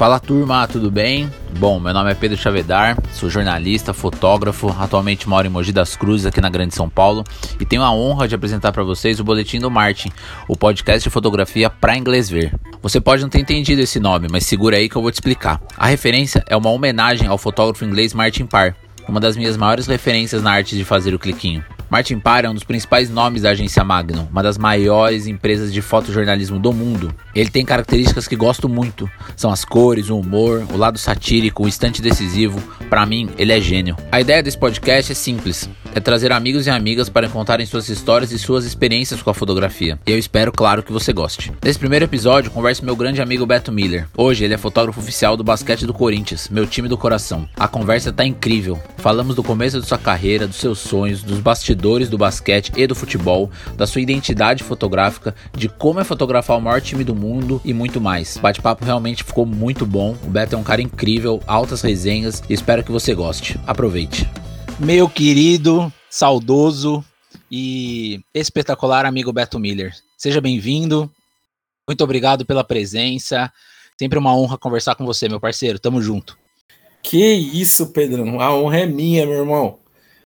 Fala turma, tudo bem? Bom, meu nome é Pedro Chavedar, sou jornalista, fotógrafo, atualmente moro em Mogi das Cruzes, aqui na Grande São Paulo, e tenho a honra de apresentar para vocês o Boletim do Martin, o podcast de fotografia para inglês ver. Você pode não ter entendido esse nome, mas segura aí que eu vou te explicar. A referência é uma homenagem ao fotógrafo inglês Martin Parr, uma das minhas maiores referências na arte de fazer o cliquinho. Martin Parr é um dos principais nomes da agência Magnum, uma das maiores empresas de fotojornalismo do mundo. Ele tem características que gosto muito, são as cores, o humor, o lado satírico, o instante decisivo. Para mim, ele é gênio. A ideia desse podcast é simples, é trazer amigos e amigas para contarem suas histórias e suas experiências com a fotografia. E eu espero, claro, que você goste. Nesse primeiro episódio, converso com meu grande amigo Beto Miller. Hoje ele é fotógrafo oficial do basquete do Corinthians, meu time do coração. A conversa tá incrível. Falamos do começo de sua carreira, dos seus sonhos, dos bastidores bastidores do basquete e do futebol, da sua identidade fotográfica, de como é fotografar o maior time do mundo e muito mais. O bate-papo realmente ficou muito bom. O Beto é um cara incrível, altas resenhas e espero que você goste. Aproveite. Meu querido, saudoso e espetacular amigo Beto Miller. Seja bem-vindo. Muito obrigado pela presença. Sempre uma honra conversar com você, meu parceiro. Tamo junto. Que isso, Pedrão. A honra é minha, meu irmão.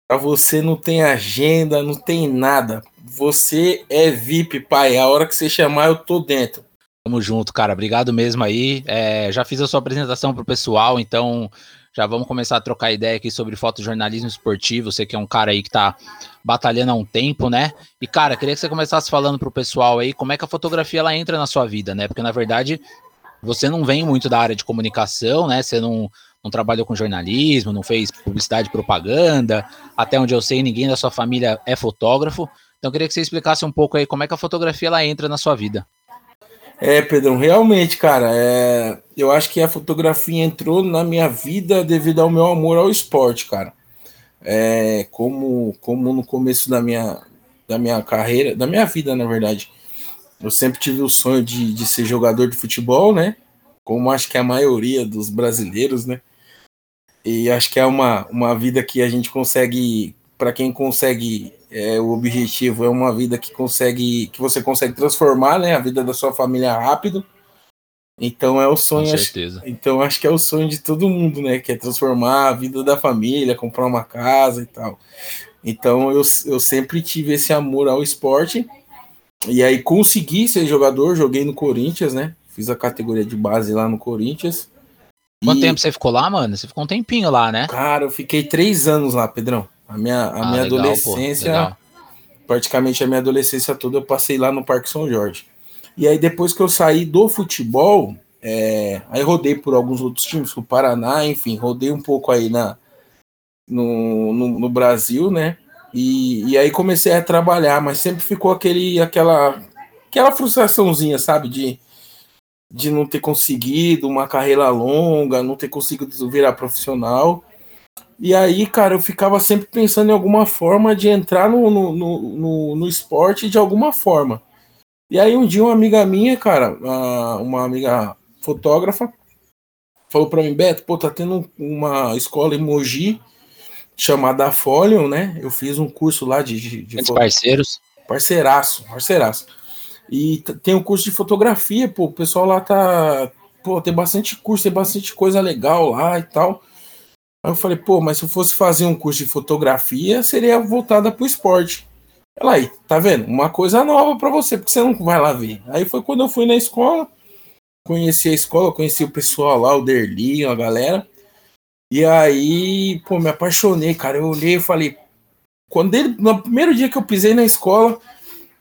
Pra você não tem agenda, não tem nada. Você é VIP, pai. A hora que você chamar, eu tô dentro. Tamo junto, cara. Obrigado mesmo aí. É, já fiz a sua apresentação pro pessoal, então já vamos começar a trocar ideia aqui sobre fotojornalismo esportivo. Você que é um cara aí que tá batalhando há um tempo, né? E, cara, queria que você começasse falando pro pessoal aí como é que a fotografia ela entra na sua vida, né? Porque, na verdade, você não vem muito da área de comunicação, né? Você não, não trabalhou com jornalismo, não fez publicidade propaganda. Até onde eu sei, ninguém da sua família é fotógrafo. Então eu queria que você explicasse um pouco aí como é que a fotografia ela entra na sua vida. É, Pedrão, realmente, cara, é... eu acho que a fotografia entrou na minha vida devido ao meu amor ao esporte, cara. É, como, como no começo da minha, da minha carreira, da minha vida, na verdade, eu sempre tive o sonho de, de ser jogador de futebol, né? Como acho que a maioria dos brasileiros, né? E acho que é uma, uma vida que a gente consegue, para quem consegue, é, o objetivo é uma vida que consegue, que você consegue transformar, né, a vida da sua família rápido. Então é o sonho, Com certeza. Acho, então acho que é o sonho de todo mundo, né, que é transformar a vida da família, comprar uma casa e tal. Então eu, eu sempre tive esse amor ao esporte. E aí consegui ser jogador, joguei no Corinthians, né? Fiz a categoria de base lá no Corinthians. Quanto e... tempo você ficou lá, mano? Você ficou um tempinho lá, né? Cara, eu fiquei três anos lá, Pedrão. A minha, a ah, minha legal, adolescência, praticamente a minha adolescência toda, eu passei lá no Parque São Jorge. E aí, depois que eu saí do futebol, é, aí rodei por alguns outros times, o Paraná, enfim, rodei um pouco aí na, no, no, no Brasil, né? E, e, aí comecei a trabalhar, mas sempre ficou aquele, aquela, aquela frustraçãozinha, sabe? De de não ter conseguido uma carreira longa, não ter conseguido virar profissional. E aí, cara, eu ficava sempre pensando em alguma forma de entrar no, no, no, no esporte de alguma forma. E aí, um dia, uma amiga minha, cara, uma amiga fotógrafa, falou para mim: Beto, pô, tá tendo uma escola em Mogi chamada Folion, né? Eu fiz um curso lá de. de, de parceiros. Parceiraço, parceiraço. E tem um curso de fotografia, pô, o pessoal lá tá. Pô, tem bastante curso, tem bastante coisa legal lá e tal. Aí eu falei, pô, mas se eu fosse fazer um curso de fotografia, seria voltada pro esporte. Ela aí, tá vendo? Uma coisa nova para você, porque você não vai lá ver. Aí foi quando eu fui na escola, conheci a escola, conheci o pessoal lá, o Derli, a galera. E aí, pô, me apaixonei, cara. Eu olhei e falei, quando ele, no primeiro dia que eu pisei na escola,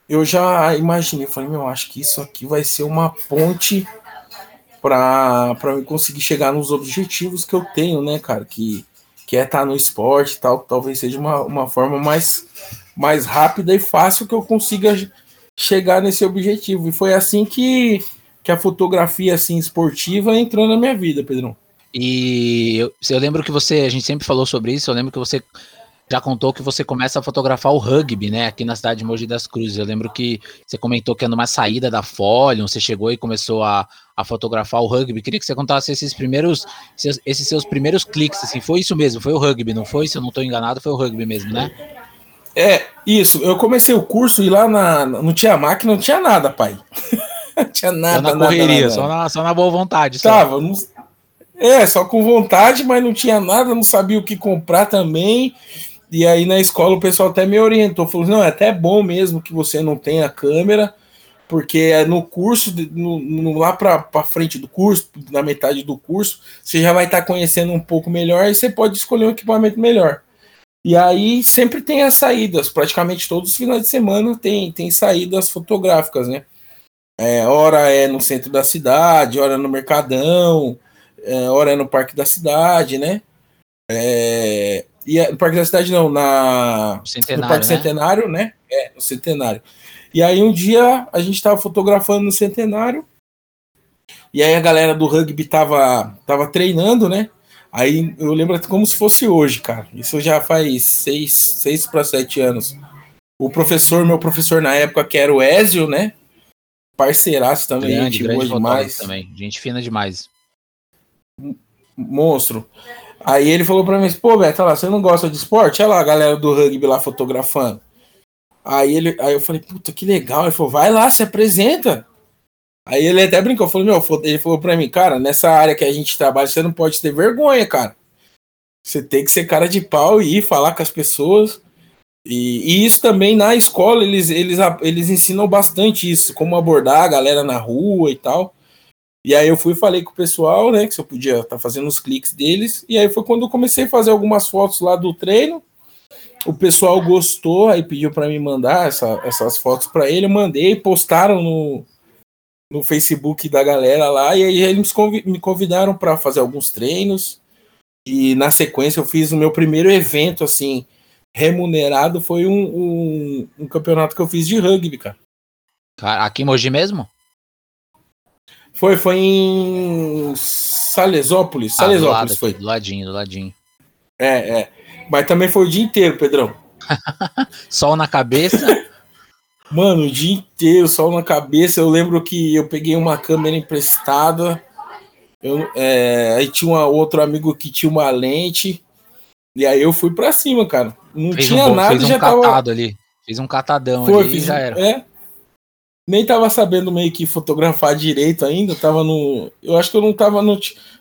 eu já imaginei, falei, meu, acho que isso aqui vai ser uma ponte para eu conseguir chegar nos objetivos que eu tenho, né, cara? Que, que é estar tá no esporte e tal, talvez seja uma, uma forma mais, mais rápida e fácil que eu consiga chegar nesse objetivo. E foi assim que, que a fotografia assim esportiva entrou na minha vida, Pedrão. E eu, eu lembro que você, a gente sempre falou sobre isso, eu lembro que você já contou que você começa a fotografar o rugby, né, aqui na cidade de Mogi das Cruzes. Eu lembro que você comentou que é numa saída da Folion, você chegou e começou a, a fotografar o rugby. Queria que você contasse esses primeiros, esses seus primeiros cliques, assim, foi isso mesmo, foi o rugby, não foi? Se eu não estou enganado, foi o rugby mesmo, né? É, isso. Eu comecei o curso e lá na, não tinha máquina, não tinha nada, pai. tinha nada. Só na correria, nada, nada. Só, na, só na boa vontade. Tava, não, é, só com vontade, mas não tinha nada, não sabia o que comprar também. E aí na escola o pessoal até me orientou, falou: não, é até bom mesmo que você não tenha câmera, porque é no curso, no, no lá para frente do curso, na metade do curso, você já vai estar tá conhecendo um pouco melhor e você pode escolher um equipamento melhor. E aí sempre tem as saídas, praticamente todos os finais de semana tem, tem saídas fotográficas, né? É, hora é no centro da cidade, hora é no Mercadão, é, hora é no Parque da Cidade, né? É, e é, no Parque da Cidade não, na, no Parque né? Centenário, né? É, no Centenário. E aí um dia a gente estava fotografando no Centenário, e aí a galera do rugby tava, tava treinando, né? Aí eu lembro como se fosse hoje, cara. Isso já faz seis, seis para sete anos. O professor, meu professor na época, que era o Ézio, né? Parceiraço também, grande, gente grande demais. Também, gente fina demais. Monstro. Aí ele falou pra mim, pô, Beto, lá, você não gosta de esporte? Olha lá a galera do rugby lá fotografando. Aí, ele, aí eu falei, puta, que legal. Ele falou, vai lá, se apresenta. Aí ele até brincou, falou, meu, ele falou pra mim, cara, nessa área que a gente trabalha, você não pode ter vergonha, cara. Você tem que ser cara de pau e ir falar com as pessoas. E, e, isso também na escola, eles, eles, eles ensinam bastante isso, como abordar a galera na rua e tal. E aí eu fui falei com o pessoal, né, que se eu podia estar tá fazendo os cliques deles. E aí foi quando eu comecei a fazer algumas fotos lá do treino. O pessoal gostou, aí pediu para me mandar essa, essas fotos para ele. Eu mandei, postaram no, no Facebook da galera lá, e aí eles me convidaram para fazer alguns treinos. E na sequência eu fiz o meu primeiro evento, assim, remunerado, foi um, um, um campeonato que eu fiz de rugby, cara. Aqui em Mogi mesmo? Foi, foi em Salesópolis. Ah, Salesópolis do lado, foi. Do ladinho, do ladinho. É, é. Mas também foi o dia inteiro, Pedrão. Sol na cabeça. Mano, o dia inteiro, sol na cabeça. Eu lembro que eu peguei uma câmera emprestada. Eu, é, aí tinha um outro amigo que tinha uma lente. E aí eu fui pra cima, cara. Não fez tinha um, nada, fez um já catado tava... ali. Fiz um catadão Foi, ali fiz, já era. É. Nem tava sabendo meio que fotografar direito ainda. Tava no. Eu acho que eu não tava. No,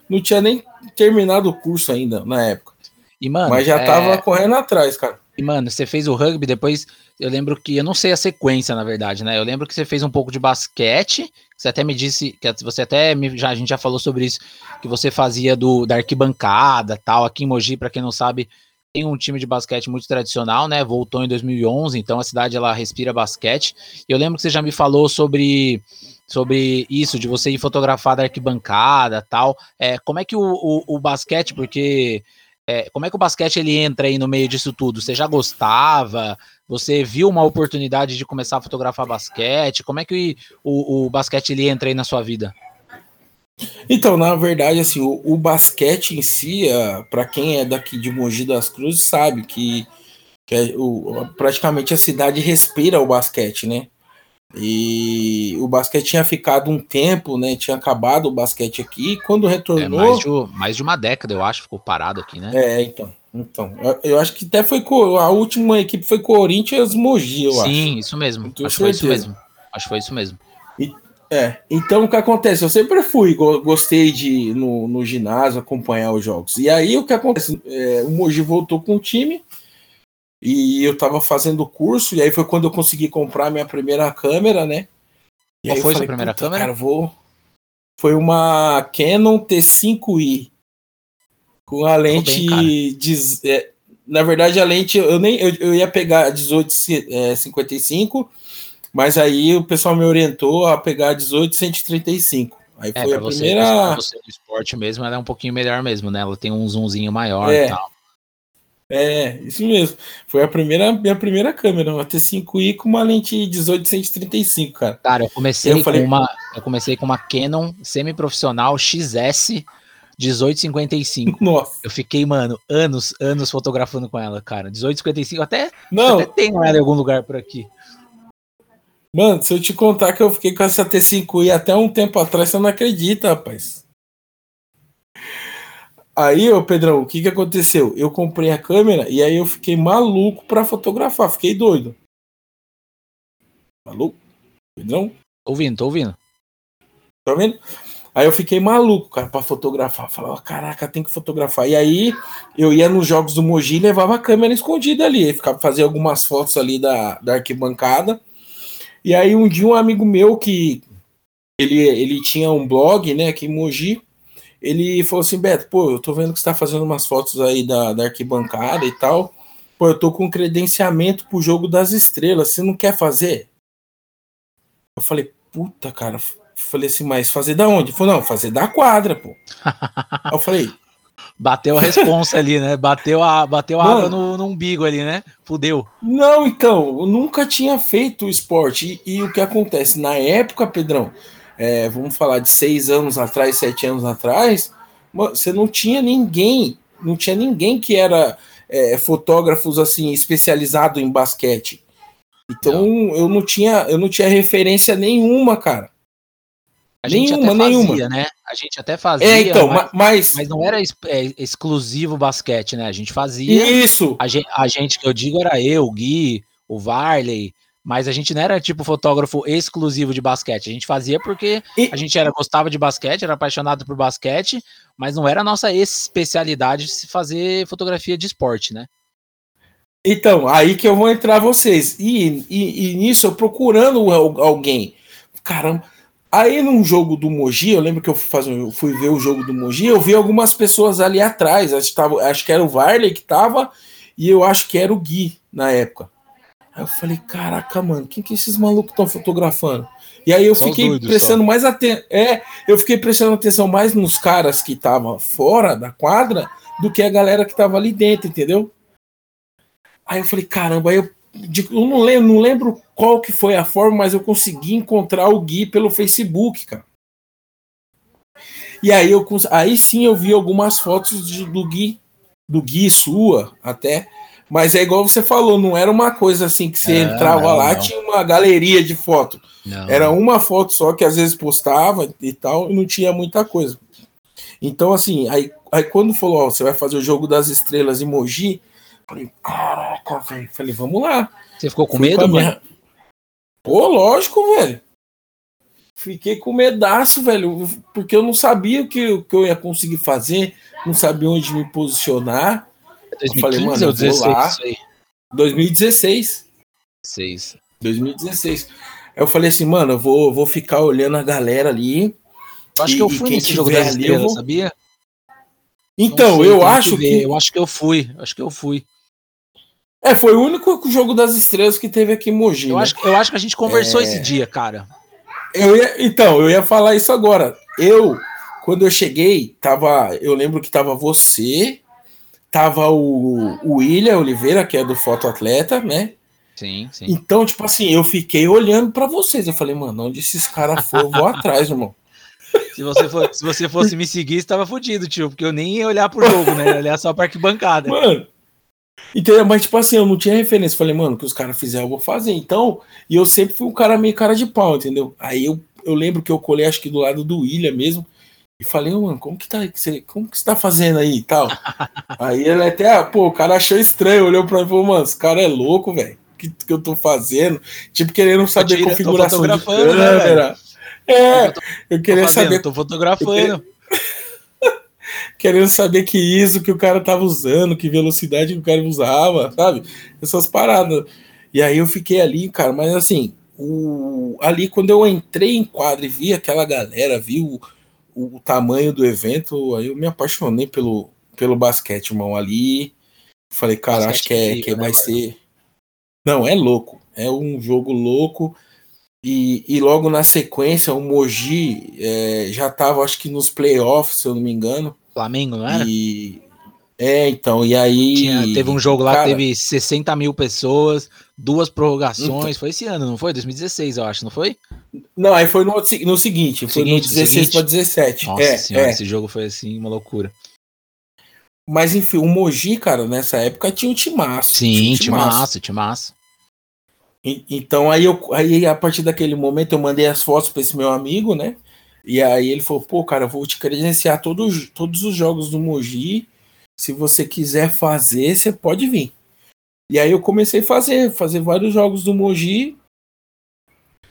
não tinha nem terminado o curso ainda na época. E, mano, Mas já é... tava correndo atrás, cara. E, mano, você fez o rugby, depois eu lembro que, eu não sei a sequência, na verdade, né? Eu lembro que você fez um pouco de basquete, você até me disse, que você até, me, já, a gente já falou sobre isso, que você fazia do, da arquibancada, tal, aqui em Mogi, para quem não sabe, tem um time de basquete muito tradicional, né? Voltou em 2011, então a cidade, ela respira basquete. Eu lembro que você já me falou sobre sobre isso, de você ir fotografar da arquibancada, tal. É, como é que o, o, o basquete, porque é, como é que o basquete ele entra aí no meio disso tudo? Você já gostava? Você viu uma oportunidade de começar a fotografar basquete? Como é que o, o basquete ele entra aí na sua vida? Então, na verdade, assim, o, o basquete em si, é, para quem é daqui de Mogi das Cruzes, sabe que, que é, o, praticamente a cidade respira o basquete, né? E o basquete tinha ficado um tempo, né? Tinha acabado o basquete aqui. quando retornou. É mais, de, mais de uma década, eu acho, ficou parado aqui, né? É, então. Então, eu, eu acho que até foi. A última equipe foi Corinthians Mogi, eu Sim, acho. Sim, isso mesmo. Acho que foi isso mesmo. Acho que foi isso mesmo. É, então o que acontece? Eu sempre fui, gostei de ir no, no ginásio acompanhar os jogos. E aí o que acontece? É, o Mogi voltou com o time e eu tava fazendo o curso, e aí foi quando eu consegui comprar minha primeira câmera, né? E Qual foi a sua primeira câmera? Cara, vou... Foi uma Canon T5i. Com a lente bem, de. É, na verdade, a lente, eu nem eu, eu ia pegar 1855, é, mas aí o pessoal me orientou a pegar 1835. Aí é, foi a você, primeira. Você do esporte mesmo, ela é um pouquinho melhor mesmo, né? Ela tem um zoomzinho maior é. e tal. É, isso mesmo. Foi a primeira, minha primeira câmera, uma T5i com uma lente 1835, cara. Cara, eu comecei eu com falei... uma, eu comecei com uma Canon semi-profissional XS 1855. Nossa. Eu fiquei, mano, anos, anos fotografando com ela, cara. 1855, até, Não. até tenho ela em algum lugar por aqui. Mano, se eu te contar que eu fiquei com essa T5i até um tempo atrás, você não acredita, rapaz. Aí, ô Pedrão, o que que aconteceu? Eu comprei a câmera e aí eu fiquei maluco para fotografar, fiquei doido. Maluco? Pedrão? Tô ouvindo, tô ouvindo. Tá vendo? Aí eu fiquei maluco, cara, pra fotografar. Falava, caraca, tem que fotografar. E aí eu ia nos jogos do Mogi e levava a câmera escondida ali. Ficava fazia algumas fotos ali da, da arquibancada. E aí um dia um amigo meu que ele, ele tinha um blog, né, aqui em Mogi, ele falou assim, Beto, pô, eu tô vendo que você tá fazendo umas fotos aí da, da arquibancada e tal. Pô, eu tô com credenciamento pro jogo das estrelas, você não quer fazer? Eu falei, puta, cara, Falei assim, mas fazer da onde? Ele falou, não, fazer da quadra, pô. eu falei. Bateu a responsa ali, né? Bateu a, bateu a água no, no, umbigo ali, né? Fudeu. Não, então, eu nunca tinha feito esporte. E, e o que acontece? Na época, Pedrão, é, vamos falar de seis anos atrás, sete anos atrás, você não tinha ninguém, não tinha ninguém que era é, fotógrafos assim, especializado em basquete. Então não. eu não tinha, eu não tinha referência nenhuma, cara. A gente nenhuma, até fazia, nenhuma. né? A gente até fazia, é, então, mas, mas, mas não era ex é, exclusivo basquete, né? A gente fazia. Isso. A gente, a gente que eu digo era eu, o Gui, o Varley, mas a gente não era tipo fotógrafo exclusivo de basquete. A gente fazia porque e... a gente era gostava de basquete, era apaixonado por basquete, mas não era a nossa especialidade se fazer fotografia de esporte, né? Então, aí que eu vou entrar vocês. E, e, e nisso eu procurando alguém. Caramba, Aí num jogo do Mogi, eu lembro que eu fui, fazer, eu fui ver o jogo do Mogi, eu vi algumas pessoas ali atrás. Acho que, tava, acho que era o Varley que tava, e eu acho que era o Gui na época. Aí eu falei, caraca, mano, quem que esses malucos estão fotografando? E aí eu só fiquei prestando só. mais atenção. É, eu fiquei prestando atenção mais nos caras que estavam fora da quadra do que a galera que tava ali dentro, entendeu? Aí eu falei, caramba, aí eu de, eu não lembro, não lembro qual que foi a forma, mas eu consegui encontrar o Gui pelo Facebook, cara. E aí eu aí sim eu vi algumas fotos de, do Gui, do Gui sua até, mas é igual você falou, não era uma coisa assim que você é, entrava não, lá, não. tinha uma galeria de foto. Não. Era uma foto só que às vezes postava e tal, e não tinha muita coisa. Então assim, aí, aí quando falou, ó, você vai fazer o jogo das estrelas em Mogi, Falei, caraca, velho. Falei, vamos lá. Você ficou com Fui medo, mano? Minha... Pô, lógico, velho. Fiquei com medaço, velho, porque eu não sabia o que, o que eu ia conseguir fazer, não sabia onde me posicionar. 2015 eu falei, mano, eu 16, vou lá. 2016. 6. 2016. Aí eu falei assim, mano, eu vou, vou ficar olhando a galera ali. Eu acho e, que eu fui nesse jogo das estrelas, vou... sabia? Então, sei, eu acho que, que, Eu acho que eu fui, acho que eu fui. É, foi o único jogo das estrelas que teve aqui em Mogi. Eu, né? acho, eu acho que a gente conversou é... esse dia, cara. Eu ia, então, eu ia falar isso agora. Eu, quando eu cheguei, tava. Eu lembro que tava você, tava o, o William Oliveira, que é do Fotoatleta, né? Sim, sim. Então, tipo assim, eu fiquei olhando para vocês. Eu falei, mano, onde esses caras foram, eu vou atrás, irmão. Se você, for, se você fosse me seguir, você tava fudido, tio, porque eu nem ia olhar pro jogo, né? olhar só pra arquibancada. Mano, Entendeu? Mas, tipo assim, eu não tinha referência. Falei, mano, que os caras fizeram, eu vou fazer. Então, e eu sempre fui um cara meio cara de pau, entendeu? Aí eu, eu lembro que eu colei, acho que do lado do William mesmo. E falei, mano, como que tá, como que você tá fazendo aí e tal? aí ele até, ah, pô, o cara achou estranho, olhou pra mim e falou, mano, esse cara é louco, velho. O que, que eu tô fazendo? Tipo, querendo saber tira, configuração de câmera. Né, é, eu, tô, eu queria tô fazendo, saber. Tô fotografando querendo saber que ISO que o cara tava usando, que velocidade que o cara usava, sabe? Essas paradas. E aí eu fiquei ali, cara, mas assim, o, ali quando eu entrei em quadro e vi aquela galera, vi o, o, tamanho do evento, aí eu me apaixonei pelo, pelo basquete, irmão. Ali falei, cara, acho que, é, que né, vai ser. Não, é louco. É um jogo louco. E, e logo na sequência, o Moji é, já estava, acho que nos playoffs, se eu não me engano. Flamengo, não era? E... É, então, e aí. Tinha, teve um jogo lá cara, que teve 60 mil pessoas, duas prorrogações. Então, foi esse ano, não foi? 2016, eu acho, não foi? Não, aí foi no, no seguinte, foi seguinte, no 16 para 17. Nossa é, senhora, é. esse jogo foi assim, uma loucura. Mas enfim, o Mogi, cara, nessa época tinha um timaço. Sim, tinha um timaço, timaço. E, então aí, eu, aí a partir daquele momento eu mandei as fotos para esse meu amigo, né? E aí ele falou, pô, cara, eu vou te credenciar todos, todos os jogos do Mogi. Se você quiser fazer, você pode vir. E aí eu comecei a fazer, fazer vários jogos do Mogi.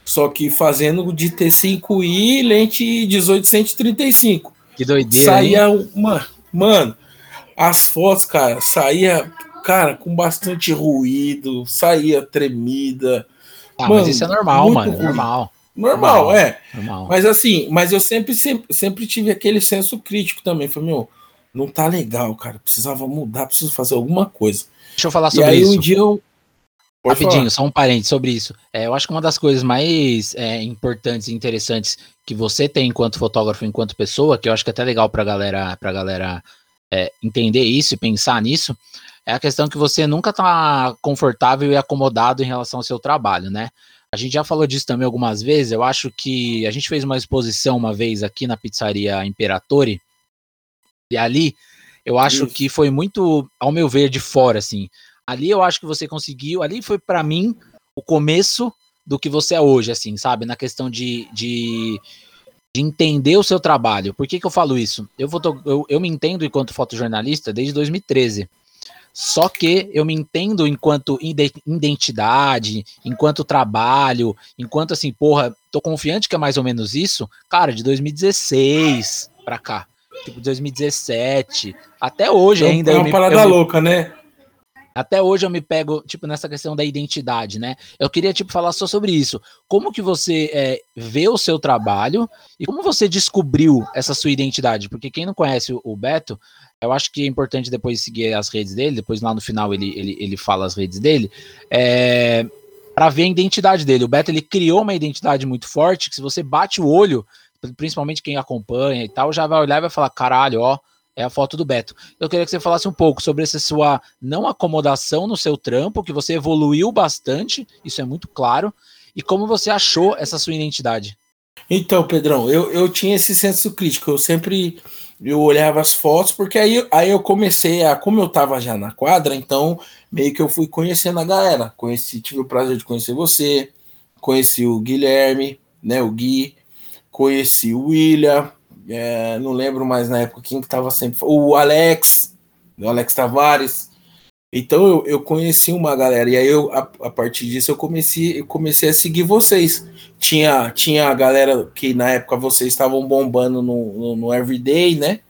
Só que fazendo de T5i lente 1835. Que doideira. Saía uma. Mano, as fotos, cara, saía, cara, com bastante ruído, saía tremida. Ah, mano, mas isso é normal, mano. Ruim. Normal. Normal, normal, é. Normal. Mas assim, mas eu sempre, sempre, sempre tive aquele senso crítico também. Falei, meu, não tá legal, cara. Precisava mudar, preciso fazer alguma coisa. Deixa eu falar sobre e aí, isso. Um dia eu, Pode Rapidinho, falar. só um parente sobre isso. É, eu acho que uma das coisas mais é, importantes e interessantes que você tem enquanto fotógrafo, enquanto pessoa, que eu acho que é até legal pra galera, pra galera é, entender isso e pensar nisso, é a questão que você nunca tá confortável e acomodado em relação ao seu trabalho, né? A gente já falou disso também algumas vezes. Eu acho que a gente fez uma exposição uma vez aqui na pizzaria Imperatore, e ali eu acho isso. que foi muito, ao meu ver, de fora, assim. Ali eu acho que você conseguiu. Ali foi para mim o começo do que você é hoje, assim, sabe? Na questão de, de, de entender o seu trabalho. Por que, que eu falo isso? Eu, foto, eu, eu me entendo enquanto fotojornalista desde 2013. Só que eu me entendo enquanto identidade, enquanto trabalho, enquanto assim, porra, tô confiante que é mais ou menos isso, cara, de 2016 pra cá. Tipo, 2017. Até hoje é ainda. É uma parada louca, né? Até hoje eu me pego, tipo, nessa questão da identidade, né? Eu queria, tipo, falar só sobre isso. Como que você é, vê o seu trabalho e como você descobriu essa sua identidade? Porque quem não conhece o Beto, eu acho que é importante depois seguir as redes dele, depois lá no final ele, ele, ele fala as redes dele, é, para ver a identidade dele. O Beto, ele criou uma identidade muito forte, que se você bate o olho, principalmente quem acompanha e tal, já vai olhar e vai falar, caralho, ó, é a foto do Beto. Eu queria que você falasse um pouco sobre essa sua não acomodação no seu trampo, que você evoluiu bastante, isso é muito claro, e como você achou essa sua identidade. Então, Pedrão, eu, eu tinha esse senso crítico, eu sempre eu olhava as fotos, porque aí, aí eu comecei a, como eu tava já na quadra, então meio que eu fui conhecendo a galera, conheci, tive o prazer de conhecer você, conheci o Guilherme, né, o Gui, conheci o William, é, não lembro mais na época quem que tava sempre. O Alex, o Alex Tavares. Então eu, eu conheci uma galera, e aí eu, a, a partir disso eu comecei, eu comecei a seguir vocês. Tinha, tinha a galera que na época vocês estavam bombando no, no, no Everyday, né?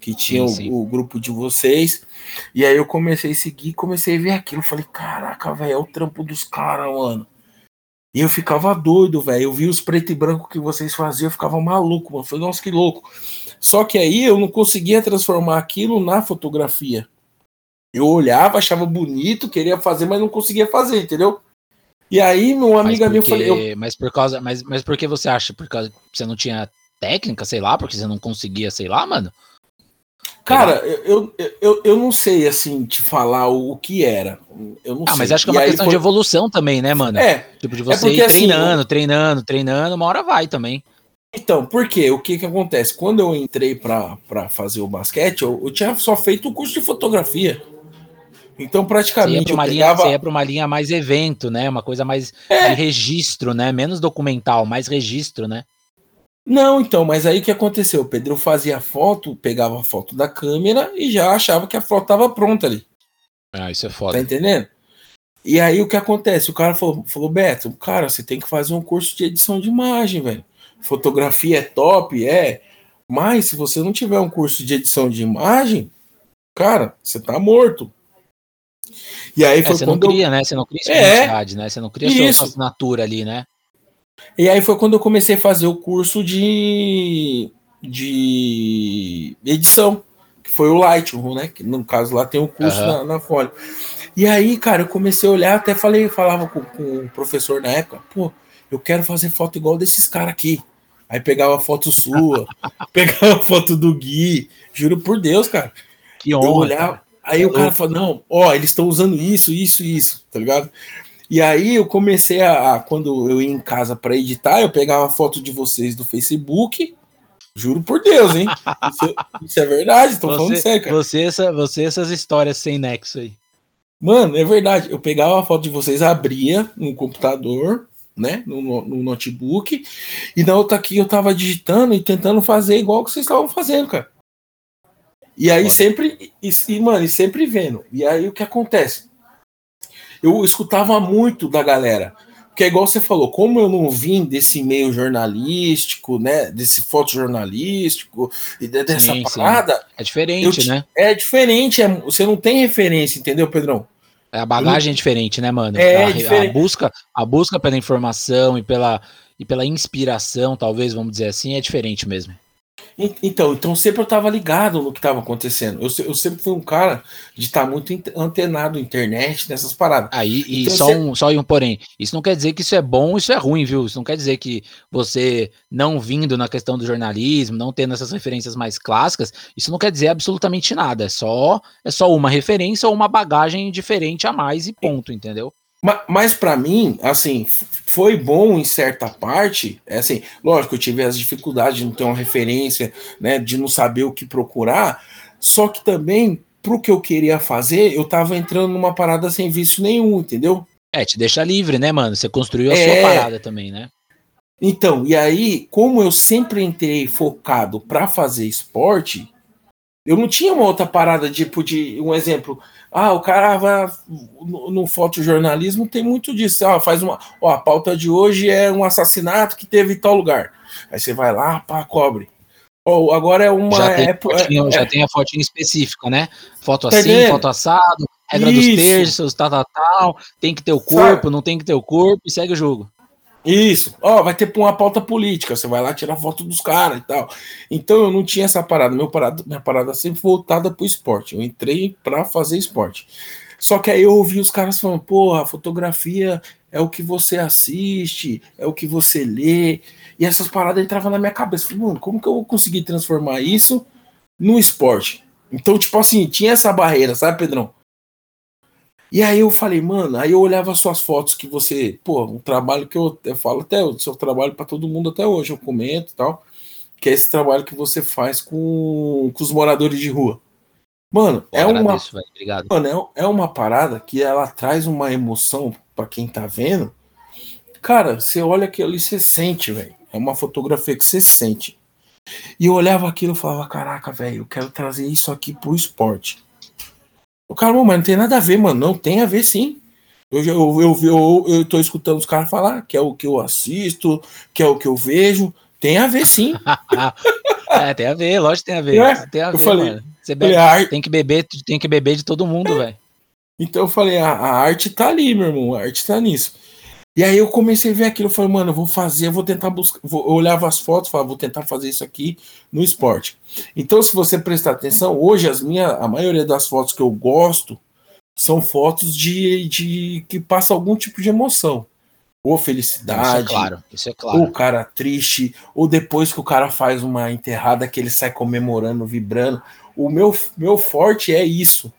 Que tinha sim, sim. O, o, grupo de vocês. E aí eu comecei a seguir, comecei a ver aquilo. Falei, caraca, velho, é o trampo dos caras, mano. E eu ficava doido, velho. Eu vi os preto e branco que vocês faziam, eu ficava maluco, mano. Falei, nossa, que louco. Só que aí eu não conseguia transformar aquilo na fotografia. Eu olhava, achava bonito, queria fazer, mas não conseguia fazer, entendeu? E aí, meu amigo minha falou. Eu... Mas por causa. Mas, mas por que você acha? Por causa que você não tinha técnica, sei lá, porque você não conseguia, sei lá, mano? Cara, eu, eu, eu, eu não sei, assim, te falar o, o que era. Eu não ah, sei. mas acho que é uma questão foi... de evolução também, né, mano? É. Tipo, de é você é porque, ir treinando, assim, treinando, treinando, uma hora vai também. Então, por quê? O que que acontece? Quando eu entrei para fazer o basquete, eu, eu, tinha só feito o curso de fotografia. Então, praticamente. Você ia para uma, pegava... linha, uma linha mais evento, né? Uma coisa mais é. de registro, né? Menos documental, mais registro, né? Não, então, mas aí o que aconteceu? O Pedro fazia foto, pegava a foto da câmera e já achava que a foto estava pronta ali. Ah, isso é foda. Tá entendendo? E aí o que acontece? O cara falou, falou Beto, cara, você tem que fazer um curso de edição de imagem, velho. Fotografia é top, é. Mas se você não tiver um curso de edição de imagem, cara, você tá morto. E aí foi é, você quando não cria, eu... né? Você não cria é, né? Você não cria sua, sua assinatura ali, né? E aí foi quando eu comecei a fazer o curso de, de edição, que foi o Lightroom, né? Que no caso lá tem o um curso uhum. na, na Folha. E aí, cara, eu comecei a olhar, até falei, falava com, com o professor na época, pô, eu quero fazer foto igual desses caras aqui. Aí pegava foto sua, pegava foto do Gui, juro por Deus, cara. Que honra. Eu olhava, aí o cara falou, não, ó, eles estão usando isso, isso, isso, tá ligado? E aí eu comecei a, quando eu ia em casa para editar, eu pegava foto de vocês do Facebook. Juro por Deus, hein? Isso, isso é verdade, tô você, falando sério, cara. Você, essa, você essas histórias sem nexo aí. Mano, é verdade. Eu pegava a foto de vocês, abria no computador, né? No, no notebook, e na outra aqui eu tava digitando e tentando fazer igual que vocês estavam fazendo, cara. E aí sempre, e, e, mano, e sempre vendo. E aí o que acontece? eu escutava muito da galera. Porque é igual você falou, como eu não vim desse meio jornalístico, né? Desse fotojornalístico e dessa sim, parada. Sim. É diferente, né? É diferente, é, você não tem referência, entendeu, Pedrão? É, a bagagem não... é diferente, né, mano? É, a, diferente. a busca, a busca pela informação e pela, e pela inspiração, talvez, vamos dizer assim, é diferente mesmo. Então, então sempre eu estava ligado no que estava acontecendo. Eu, eu, sempre fui um cara de estar tá muito antenado na internet, nessas paradas. Aí, e então, só, você... um, só um porém. Isso não quer dizer que isso é bom isso é ruim, viu? Isso não quer dizer que você não vindo na questão do jornalismo, não tendo essas referências mais clássicas, isso não quer dizer absolutamente nada. É só, é só uma referência ou uma bagagem diferente a mais e ponto, entendeu? Mas para mim, assim, foi bom em certa parte. É assim, lógico, eu tive as dificuldades de não ter uma referência, né, de não saber o que procurar. Só que também, pro que eu queria fazer, eu tava entrando numa parada sem vício nenhum, entendeu? É, te deixa livre, né, mano? Você construiu a é... sua parada também, né? Então, e aí, como eu sempre entrei focado para fazer esporte, eu não tinha uma outra parada, tipo, de um exemplo. Ah, o cara vai no, no fotojornalismo tem muito disso. Ah, faz uma. Ó, a pauta de hoje é um assassinato que teve em tal lugar. Aí você vai lá, pá, cobre. Ó, agora é uma. Já tem, é, fotinho, é, já tem a fotinha específica, né? Foto tá assim, entendendo? foto assado, regra Isso. dos terços, tal, tal, tal. Tem que ter o corpo, Sabe? não tem que ter o corpo, e segue o jogo. Isso, ó, vai ter uma pauta política, você vai lá tirar foto dos caras e tal. Então eu não tinha essa parada, meu parada, minha parada sempre voltada pro esporte. Eu entrei para fazer esporte. Só que aí eu ouvi os caras falando, porra, fotografia é o que você assiste, é o que você lê. E essas paradas entravam na minha cabeça. Falei, mano, como que eu vou conseguir transformar isso no esporte? Então, tipo assim, tinha essa barreira, sabe, Pedrão? E aí eu falei, mano, aí eu olhava suas fotos que você, pô, um trabalho que eu, eu falo até o seu trabalho para todo mundo até hoje, eu comento e tal, que é esse trabalho que você faz com, com os moradores de rua. Mano, é uma Obrigado. Mano, é, é uma parada que ela traz uma emoção para quem tá vendo. Cara, você olha aquilo ali, você sente, velho. É uma fotografia que você sente. E eu olhava aquilo e falava, caraca, velho, eu quero trazer isso aqui pro esporte. O cara, mas não tem nada a ver, mano. Não tem a ver sim. Eu, eu, eu, eu, eu tô escutando os caras falar que é o que eu assisto, que é o que eu vejo. Tem a ver sim. é, tem a ver, lógico que tem a ver. É? Tem a ver, eu falei, mano. Você bebe, falei, tem que beber, tem que beber de todo mundo, é. velho. Então eu falei, a, a, arte tá ali, meu irmão. A arte tá nisso. E aí eu comecei a ver aquilo, eu falei, mano, eu vou fazer, eu vou tentar buscar. Vou, eu olhava as fotos, falava, vou tentar fazer isso aqui no esporte. Então, se você prestar atenção, hoje as minhas, a maioria das fotos que eu gosto são fotos de, de que passa algum tipo de emoção. Ou felicidade, isso é claro, isso é claro. ou o cara triste, ou depois que o cara faz uma enterrada que ele sai comemorando, vibrando. O meu, meu forte é isso.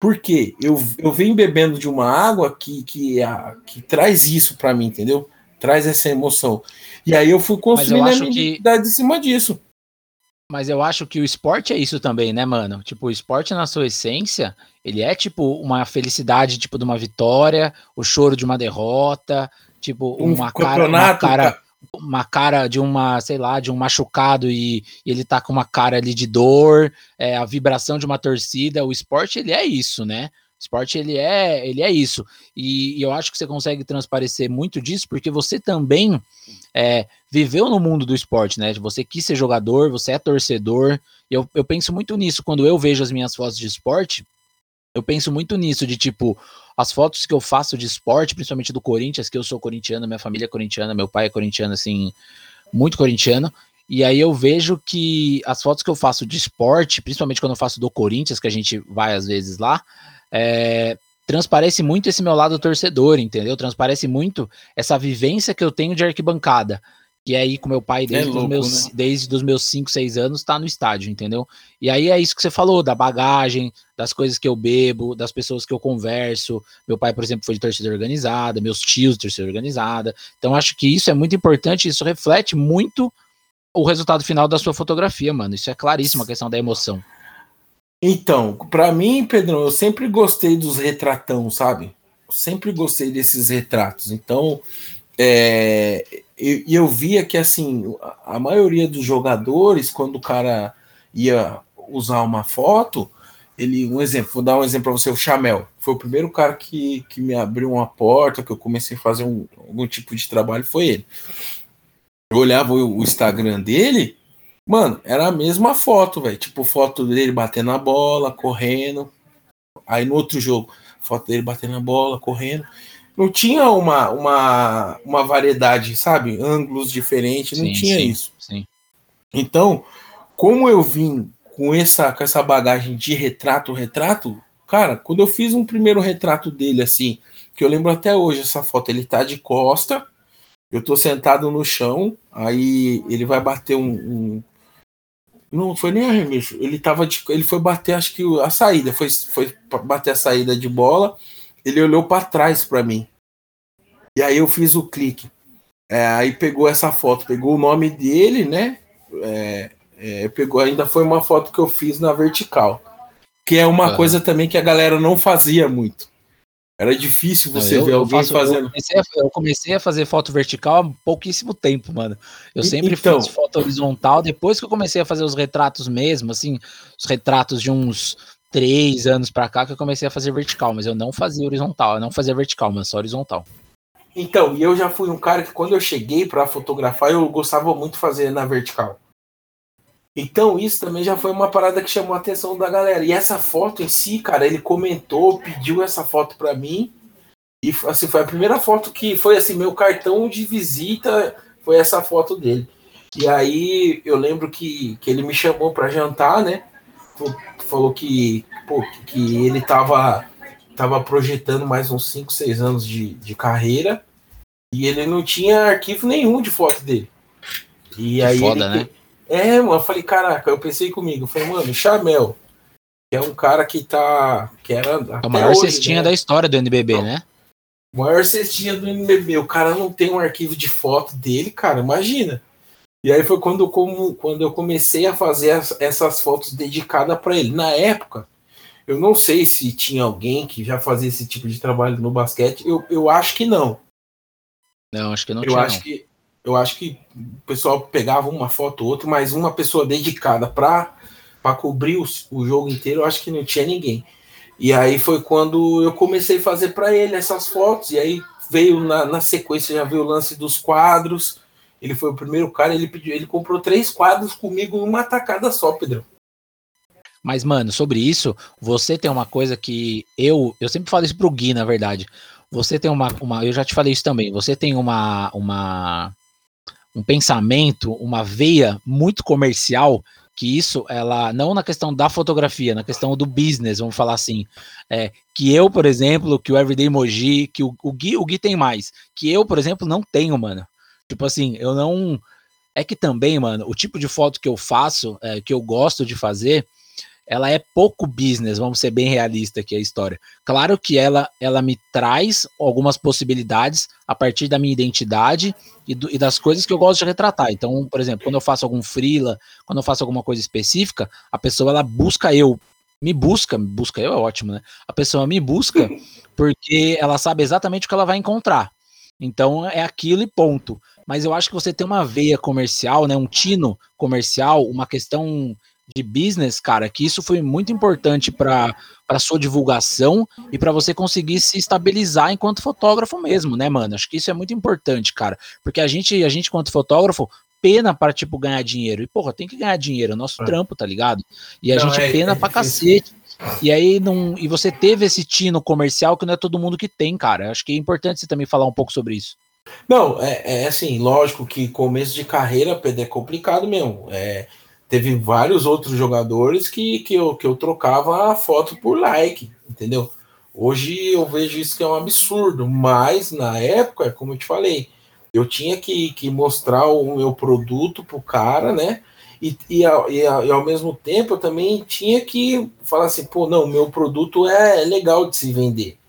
Porque eu, eu venho bebendo de uma água que, que, a, que traz isso para mim, entendeu? Traz essa emoção. E aí eu fui construindo a minha que... em cima disso. Mas eu acho que o esporte é isso também, né, mano? Tipo, o esporte na sua essência, ele é tipo uma felicidade, tipo, de uma vitória, o choro de uma derrota, tipo, um uma cara, uma cara, uma cara de uma, sei lá, de um machucado e, e ele tá com uma cara ali de dor, é, a vibração de uma torcida, o esporte ele é isso, né? O esporte ele é, ele é isso. E, e eu acho que você consegue transparecer muito disso porque você também é, viveu no mundo do esporte, né? Você quis ser jogador, você é torcedor. Eu, eu penso muito nisso quando eu vejo as minhas fotos de esporte. Eu penso muito nisso, de tipo, as fotos que eu faço de esporte, principalmente do Corinthians, que eu sou corintiano, minha família é corintiana, meu pai é corintiano, assim, muito corintiano. E aí eu vejo que as fotos que eu faço de esporte, principalmente quando eu faço do Corinthians, que a gente vai às vezes lá, é, transparece muito esse meu lado torcedor, entendeu? Transparece muito essa vivência que eu tenho de arquibancada. E aí, com meu pai, desde, é louco, os, meus, né? desde os meus 5, 6 anos, tá no estádio, entendeu? E aí é isso que você falou, da bagagem, das coisas que eu bebo, das pessoas que eu converso. Meu pai, por exemplo, foi de torcida organizada, meus tios de torcida organizada. Então, acho que isso é muito importante, isso reflete muito o resultado final da sua fotografia, mano. Isso é claríssimo, a questão da emoção. Então, para mim, Pedro, eu sempre gostei dos retratão, sabe? Eu sempre gostei desses retratos. Então, é, e eu, eu, via que assim a maioria dos jogadores, quando o cara ia usar uma foto, ele, um exemplo, vou dar um exemplo para você, o Chamel. Foi o primeiro cara que, que me abriu uma porta, que eu comecei a fazer um, algum tipo de trabalho, foi ele. Eu olhava o, o Instagram dele, mano, era a mesma foto, velho. Tipo, foto dele batendo a bola, correndo. Aí no outro jogo, foto dele batendo a bola, correndo. Não tinha uma, uma, uma variedade, sabe? Ângulos diferentes, não sim, tinha sim, isso. Sim. Então, como eu vim com essa, com essa bagagem de retrato, retrato, cara, quando eu fiz um primeiro retrato dele assim, que eu lembro até hoje essa foto, ele tá de costa, eu tô sentado no chão, aí ele vai bater um, um não foi nem arremesso, ele tava de, ele foi bater acho que a saída, foi foi bater a saída de bola, ele olhou para trás para mim. E aí eu fiz o clique. É, aí pegou essa foto, pegou o nome dele, né? É, é, pegou, ainda foi uma foto que eu fiz na vertical. Que é uma uhum. coisa também que a galera não fazia muito. Era difícil você eu, ver alguém faço, fazendo. Eu comecei, a, eu comecei, a, fazer foto vertical há pouquíssimo tempo, mano. Eu sempre então, fiz foto horizontal. Depois que eu comecei a fazer os retratos mesmo, assim, os retratos de uns três anos pra cá, que eu comecei a fazer vertical. Mas eu não fazia horizontal, eu não fazia vertical, mas só horizontal. Então, e eu já fui um cara que quando eu cheguei para fotografar, eu gostava muito de fazer na vertical. Então, isso também já foi uma parada que chamou a atenção da galera. E essa foto em si, cara, ele comentou, pediu essa foto para mim. E assim, foi a primeira foto que foi assim, meu cartão de visita foi essa foto dele. E aí eu lembro que, que ele me chamou para jantar, né? Falou que, pô, que ele tava, tava projetando mais uns 5, 6 anos de, de carreira e ele não tinha arquivo nenhum de foto dele. E que aí foda, ele, né? É, mano, eu falei, caraca, eu pensei comigo, eu falei, mano, Chamel, que é um cara que tá. Que era. A maior hoje, cestinha né? da história do NBB, Não. né? Maior cestinha do NBB. O cara não tem um arquivo de foto dele, cara, imagina. E aí foi quando, como, quando eu comecei a fazer as, essas fotos dedicadas para ele. Na época, eu não sei se tinha alguém que já fazia esse tipo de trabalho no basquete. Eu, eu acho que não. Não, acho que não eu tinha. Acho não. que, eu acho que o pessoal pegava uma foto ou outra, mas uma pessoa dedicada para para cobrir o, o, jogo inteiro, eu acho que não tinha ninguém. E aí foi quando eu comecei a fazer para ele essas fotos, e aí veio na, na sequência, já veio o lance dos quadros. Ele foi o primeiro cara, ele pediu, ele comprou três quadros comigo numa tacada só, Pedro. Mas, mano, sobre isso, você tem uma coisa que eu. Eu sempre falo isso pro Gui, na verdade. Você tem uma. uma eu já te falei isso também. Você tem uma. uma um pensamento, uma veia muito comercial, que isso, ela, não na questão da fotografia, na questão do business, vamos falar assim, é, que eu, por exemplo, que o Everyday Moji, que o, o, Gui, o Gui tem mais, que eu, por exemplo, não tenho, mano. Tipo assim, eu não... É que também, mano, o tipo de foto que eu faço, é, que eu gosto de fazer, ela é pouco business, vamos ser bem realistas aqui a história. Claro que ela, ela me traz algumas possibilidades a partir da minha identidade e, do, e, das coisas que eu gosto de retratar. Então, por exemplo, quando eu faço algum freela, quando eu faço alguma coisa específica, a pessoa ela busca eu, me busca, busca eu é ótimo, né? A pessoa me busca porque ela sabe exatamente o que ela vai encontrar. Então é aquilo e ponto. Mas eu acho que você tem uma veia comercial, né? Um tino comercial, uma questão de business, cara, que isso foi muito importante para a sua divulgação e para você conseguir se estabilizar enquanto fotógrafo mesmo, né, mano? Acho que isso é muito importante, cara, porque a gente, a gente enquanto fotógrafo, pena para tipo ganhar dinheiro. E porra, tem que ganhar dinheiro, é nosso é. trampo, tá ligado? E a não, gente é, pena é pra cacete. E aí não, e você teve esse tino comercial que não é todo mundo que tem, cara. Acho que é importante você também falar um pouco sobre isso. Não, é, é assim, lógico que começo de carreira, Pedro, é complicado mesmo. É, teve vários outros jogadores que, que, eu, que eu trocava a foto por like, entendeu? Hoje eu vejo isso que é um absurdo, mas na época, como eu te falei, eu tinha que, que mostrar o meu produto pro cara, né? E, e, e, e, ao mesmo tempo eu também tinha que falar assim, pô, não, meu produto é legal de se vender.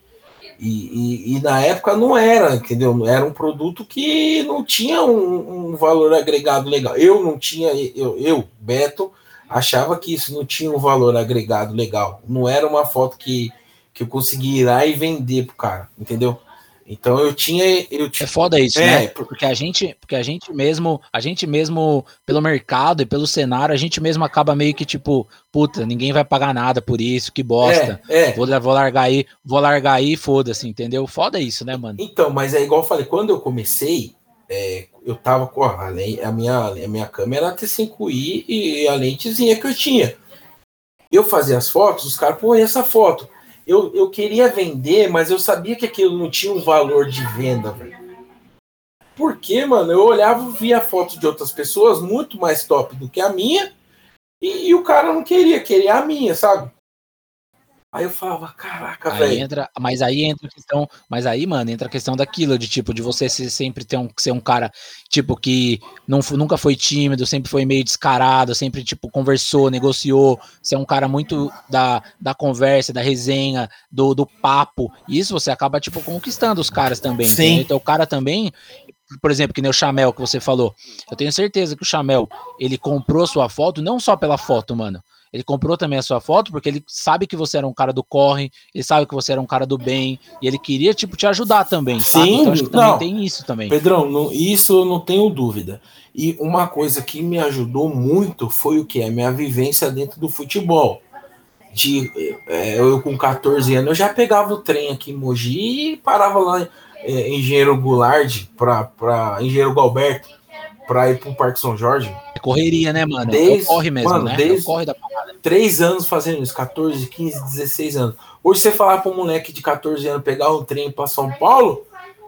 E, e, e, na época não era, entendeu? Era um produto que não tinha um, um valor agregado legal. Eu não tinha, eu, eu, Beto, achava que isso não tinha um valor agregado legal. Não era uma foto que, que eu conseguia ir lá e vender pro cara, entendeu? Então eu tinha. Eu tinha... É foda isso, é, né? Porque a gente, porque a gente mesmo, a gente mesmo, pelo mercado e pelo cenário, a gente mesmo acaba meio que tipo, puta, ninguém vai pagar nada por isso, que bosta. É, é. Vou, vou largar aí, vou largar aí, foda-se, entendeu? Foda isso, né, mano? Então, mas é igual eu falei, quando eu comecei, é, eu tava com a, a, minha, a minha câmera T5i e a lentezinha que eu tinha. Eu fazia as fotos, os caras, pô, e essa foto? Eu, eu queria vender, mas eu sabia que aquilo não tinha um valor de venda, velho. Porque, mano, eu olhava via fotos de outras pessoas muito mais top do que a minha, e, e o cara não queria, queria a minha, sabe? Aí eu falava, caraca, velho. Mas aí entra a questão, mas aí, mano, entra a questão daquilo, de tipo, de você sempre ter um, ser um cara, tipo, que não, nunca foi tímido, sempre foi meio descarado, sempre, tipo, conversou, negociou, ser um cara muito da, da conversa, da resenha, do, do papo. E isso você acaba, tipo, conquistando os caras também. Sim. Então o cara também, por exemplo, que nem o Chamel que você falou. Eu tenho certeza que o Chamel, ele comprou sua foto não só pela foto, mano. Ele comprou também a sua foto porque ele sabe que você era um cara do corre, ele sabe que você era um cara do bem, e ele queria, tipo, te ajudar também, Sim, sabe? Então acho que também tem isso também. Pedrão, não, isso eu não tenho dúvida. E uma coisa que me ajudou muito foi o que? A minha vivência dentro do futebol. De, é, eu com 14 anos, eu já pegava o trem aqui em Mogi e parava lá é, Engenheiro Goulart para Engenheiro Galberto para ir para o Parque São Jorge correria, né, mano? Desde, corre mesmo, mano, né? Desde corre da parada. Três anos fazendo isso, 14, 15, 16 anos. Hoje você falar para um moleque de 14 anos pegar um trem para São Paulo,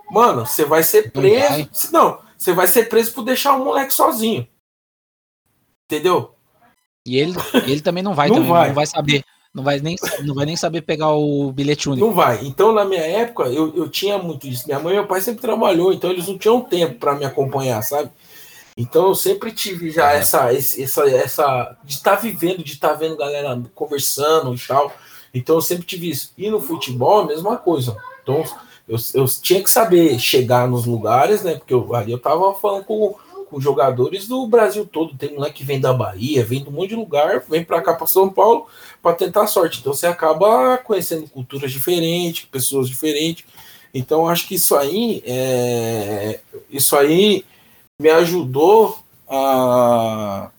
mano, você vai ser preso. Não, você vai ser preso por deixar o moleque sozinho. Entendeu? E ele, ele também não vai, não, também, vai. não vai saber. Não vai, nem, não vai nem saber pegar o bilhete único. Não vai. Então, na minha época, eu, eu tinha muito isso. Minha mãe e meu pai sempre trabalhou, então eles não tinham tempo para me acompanhar, sabe? Então eu sempre tive já essa, essa, essa de estar tá vivendo, de estar tá vendo galera conversando e tal. Então eu sempre tive isso. E no futebol a mesma coisa. Então eu, eu tinha que saber chegar nos lugares, né? Porque eu, ali eu tava falando com, com jogadores do Brasil todo. Tem moleque que vem da Bahia, vem de um monte de lugar, vem para cá para São Paulo para tentar a sorte. Então você acaba conhecendo culturas diferentes, pessoas diferentes. Então acho que isso aí é isso aí me ajudou a,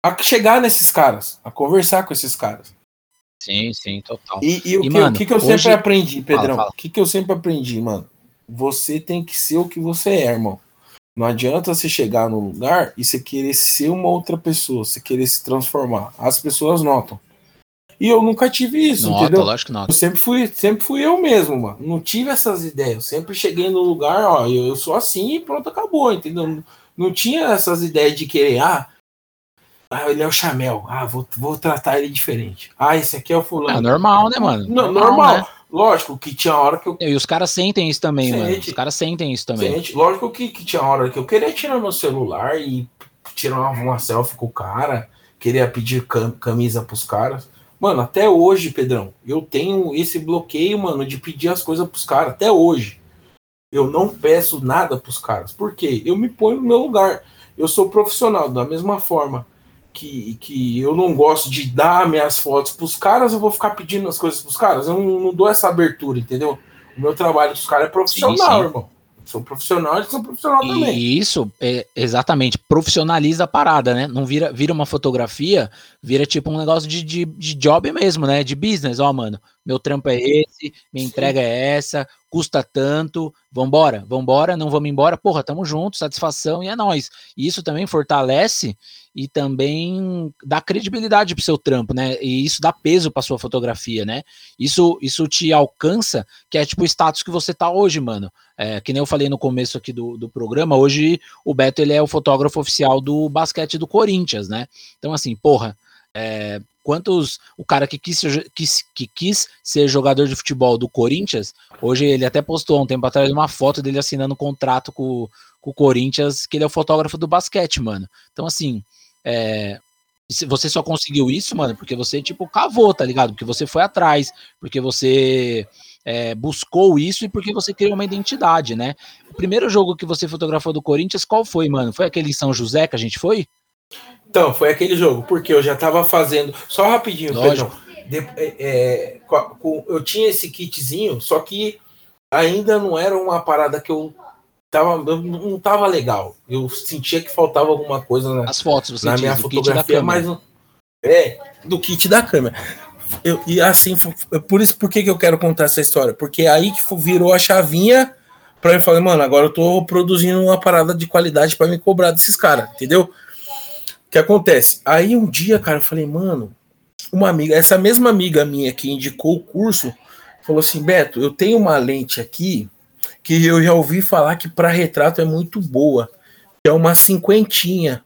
a chegar nesses caras, a conversar com esses caras. Sim, sim, total. E, e o, e, que, mano, o que, que eu hoje... sempre aprendi, Pedrão? O que, que eu sempre aprendi, mano? Você tem que ser o que você é, irmão. Não adianta você chegar no lugar e você querer ser uma outra pessoa, você querer se transformar. As pessoas notam. E eu nunca tive isso, nota, entendeu? Lógico que nota. Eu sempre fui, sempre fui eu mesmo, mano. Não tive essas ideias. Eu sempre cheguei no lugar, ó, eu sou assim e pronto, acabou, entendeu? Não, não tinha essas ideias de querer, ah, ah, ele é o Chamel, ah, vou, vou tratar ele diferente. Ah, esse aqui é o fulano. É normal, né, mano? Normal. normal. Né? Lógico que tinha hora que eu. E os caras sentem isso também, Sente. mano. Os caras sentem isso também. Sente. Lógico que, que tinha hora que eu queria tirar meu celular e tirar uma, uma selfie com o cara, queria pedir cam camisa pros caras. Mano, até hoje, Pedrão, eu tenho esse bloqueio, mano, de pedir as coisas pros caras. Até hoje. Eu não peço nada pros caras. Por quê? Eu me ponho no meu lugar. Eu sou profissional, da mesma forma que, que eu não gosto de dar minhas fotos pros caras, eu vou ficar pedindo as coisas pros caras. Eu não, não dou essa abertura, entendeu? O meu trabalho dos caras é profissional, sim, sim. irmão sou profissional, eles são profissional e também. E isso, é, exatamente, profissionaliza a parada, né? Não vira, vira uma fotografia, vira tipo um negócio de, de, de job mesmo, né? De business, ó, mano. Meu trampo é esse, minha Sim. entrega é essa, custa tanto, vambora, vambora, não vamos embora, porra, tamo junto, satisfação e é nós. E isso também fortalece e também dá credibilidade pro seu trampo, né? E isso dá peso pra sua fotografia, né? Isso, isso te alcança, que é tipo o status que você tá hoje, mano. É, que nem eu falei no começo aqui do, do programa, hoje o Beto ele é o fotógrafo oficial do basquete do Corinthians, né? Então, assim, porra, é, quantos o cara que quis, quis, que quis ser jogador de futebol do Corinthians, hoje ele até postou um tempo atrás uma foto dele assinando um contrato com, com o Corinthians, que ele é o fotógrafo do basquete, mano. Então, assim, é, você só conseguiu isso, mano, porque você, tipo, cavou, tá ligado? Porque você foi atrás, porque você é, buscou isso e porque você criou uma identidade, né? O primeiro jogo que você fotografou do Corinthians, qual foi, mano? Foi aquele em São José que a gente foi? Então, foi aquele jogo, porque eu já tava fazendo. Só rapidinho, Lógico. De, é, é, eu tinha esse kitzinho, só que ainda não era uma parada que eu tava, eu não tava legal. Eu sentia que faltava alguma coisa na, As fotos, você na minha fotografia, mas é do kit da câmera. Eu, e assim, fo- por isso, por que, que eu quero contar essa história? Porque aí que virou a chavinha pra eu falar, mano, agora eu tô produzindo uma parada de qualidade pra me cobrar desses caras, entendeu? O que acontece? Aí um dia, cara, eu falei, mano, uma amiga, essa mesma amiga minha que indicou o curso, falou assim: Beto, eu tenho uma lente aqui que eu já ouvi falar que para retrato é muito boa, que é uma cinquentinha,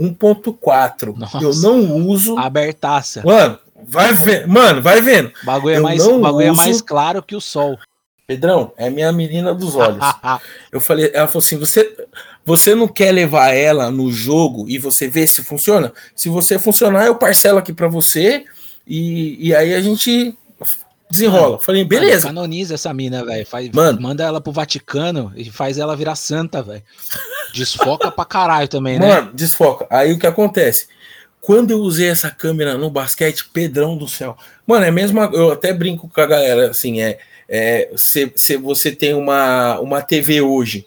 1.4. Nossa. Eu não uso. Abertaça. Mano, vai vendo, mano, vai vendo. O bagulho, é mais, bagulho é mais claro que o sol. Pedrão, é minha menina dos olhos. Eu falei, ela falou assim: você, você não quer levar ela no jogo e você ver se funciona? Se você funcionar, eu parcelo aqui para você e, e aí a gente desenrola. Falei, Mano, beleza. canoniza essa mina, velho. Mano. Manda ela pro Vaticano e faz ela virar santa, velho. Desfoca pra caralho também, né? Mano, desfoca. Aí o que acontece? Quando eu usei essa câmera no basquete, Pedrão do céu. Mano, é mesmo. Eu até brinco com a galera, assim, é. É se, se você tem uma, uma TV hoje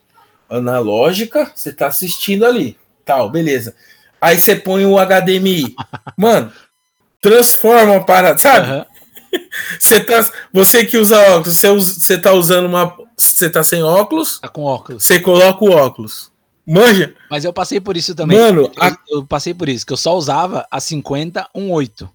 analógica, você tá assistindo ali. Tal, beleza. Aí você põe o HDMI. Mano, transforma a parada, sabe? Aham. Você, tá, você que usa óculos, você, você tá usando uma. Você tá sem óculos, Tá com óculos. você coloca o óculos. Manja? Mas eu passei por isso também. Mano, a- Eu, eu passei por isso, que eu só usava a 50 1.8.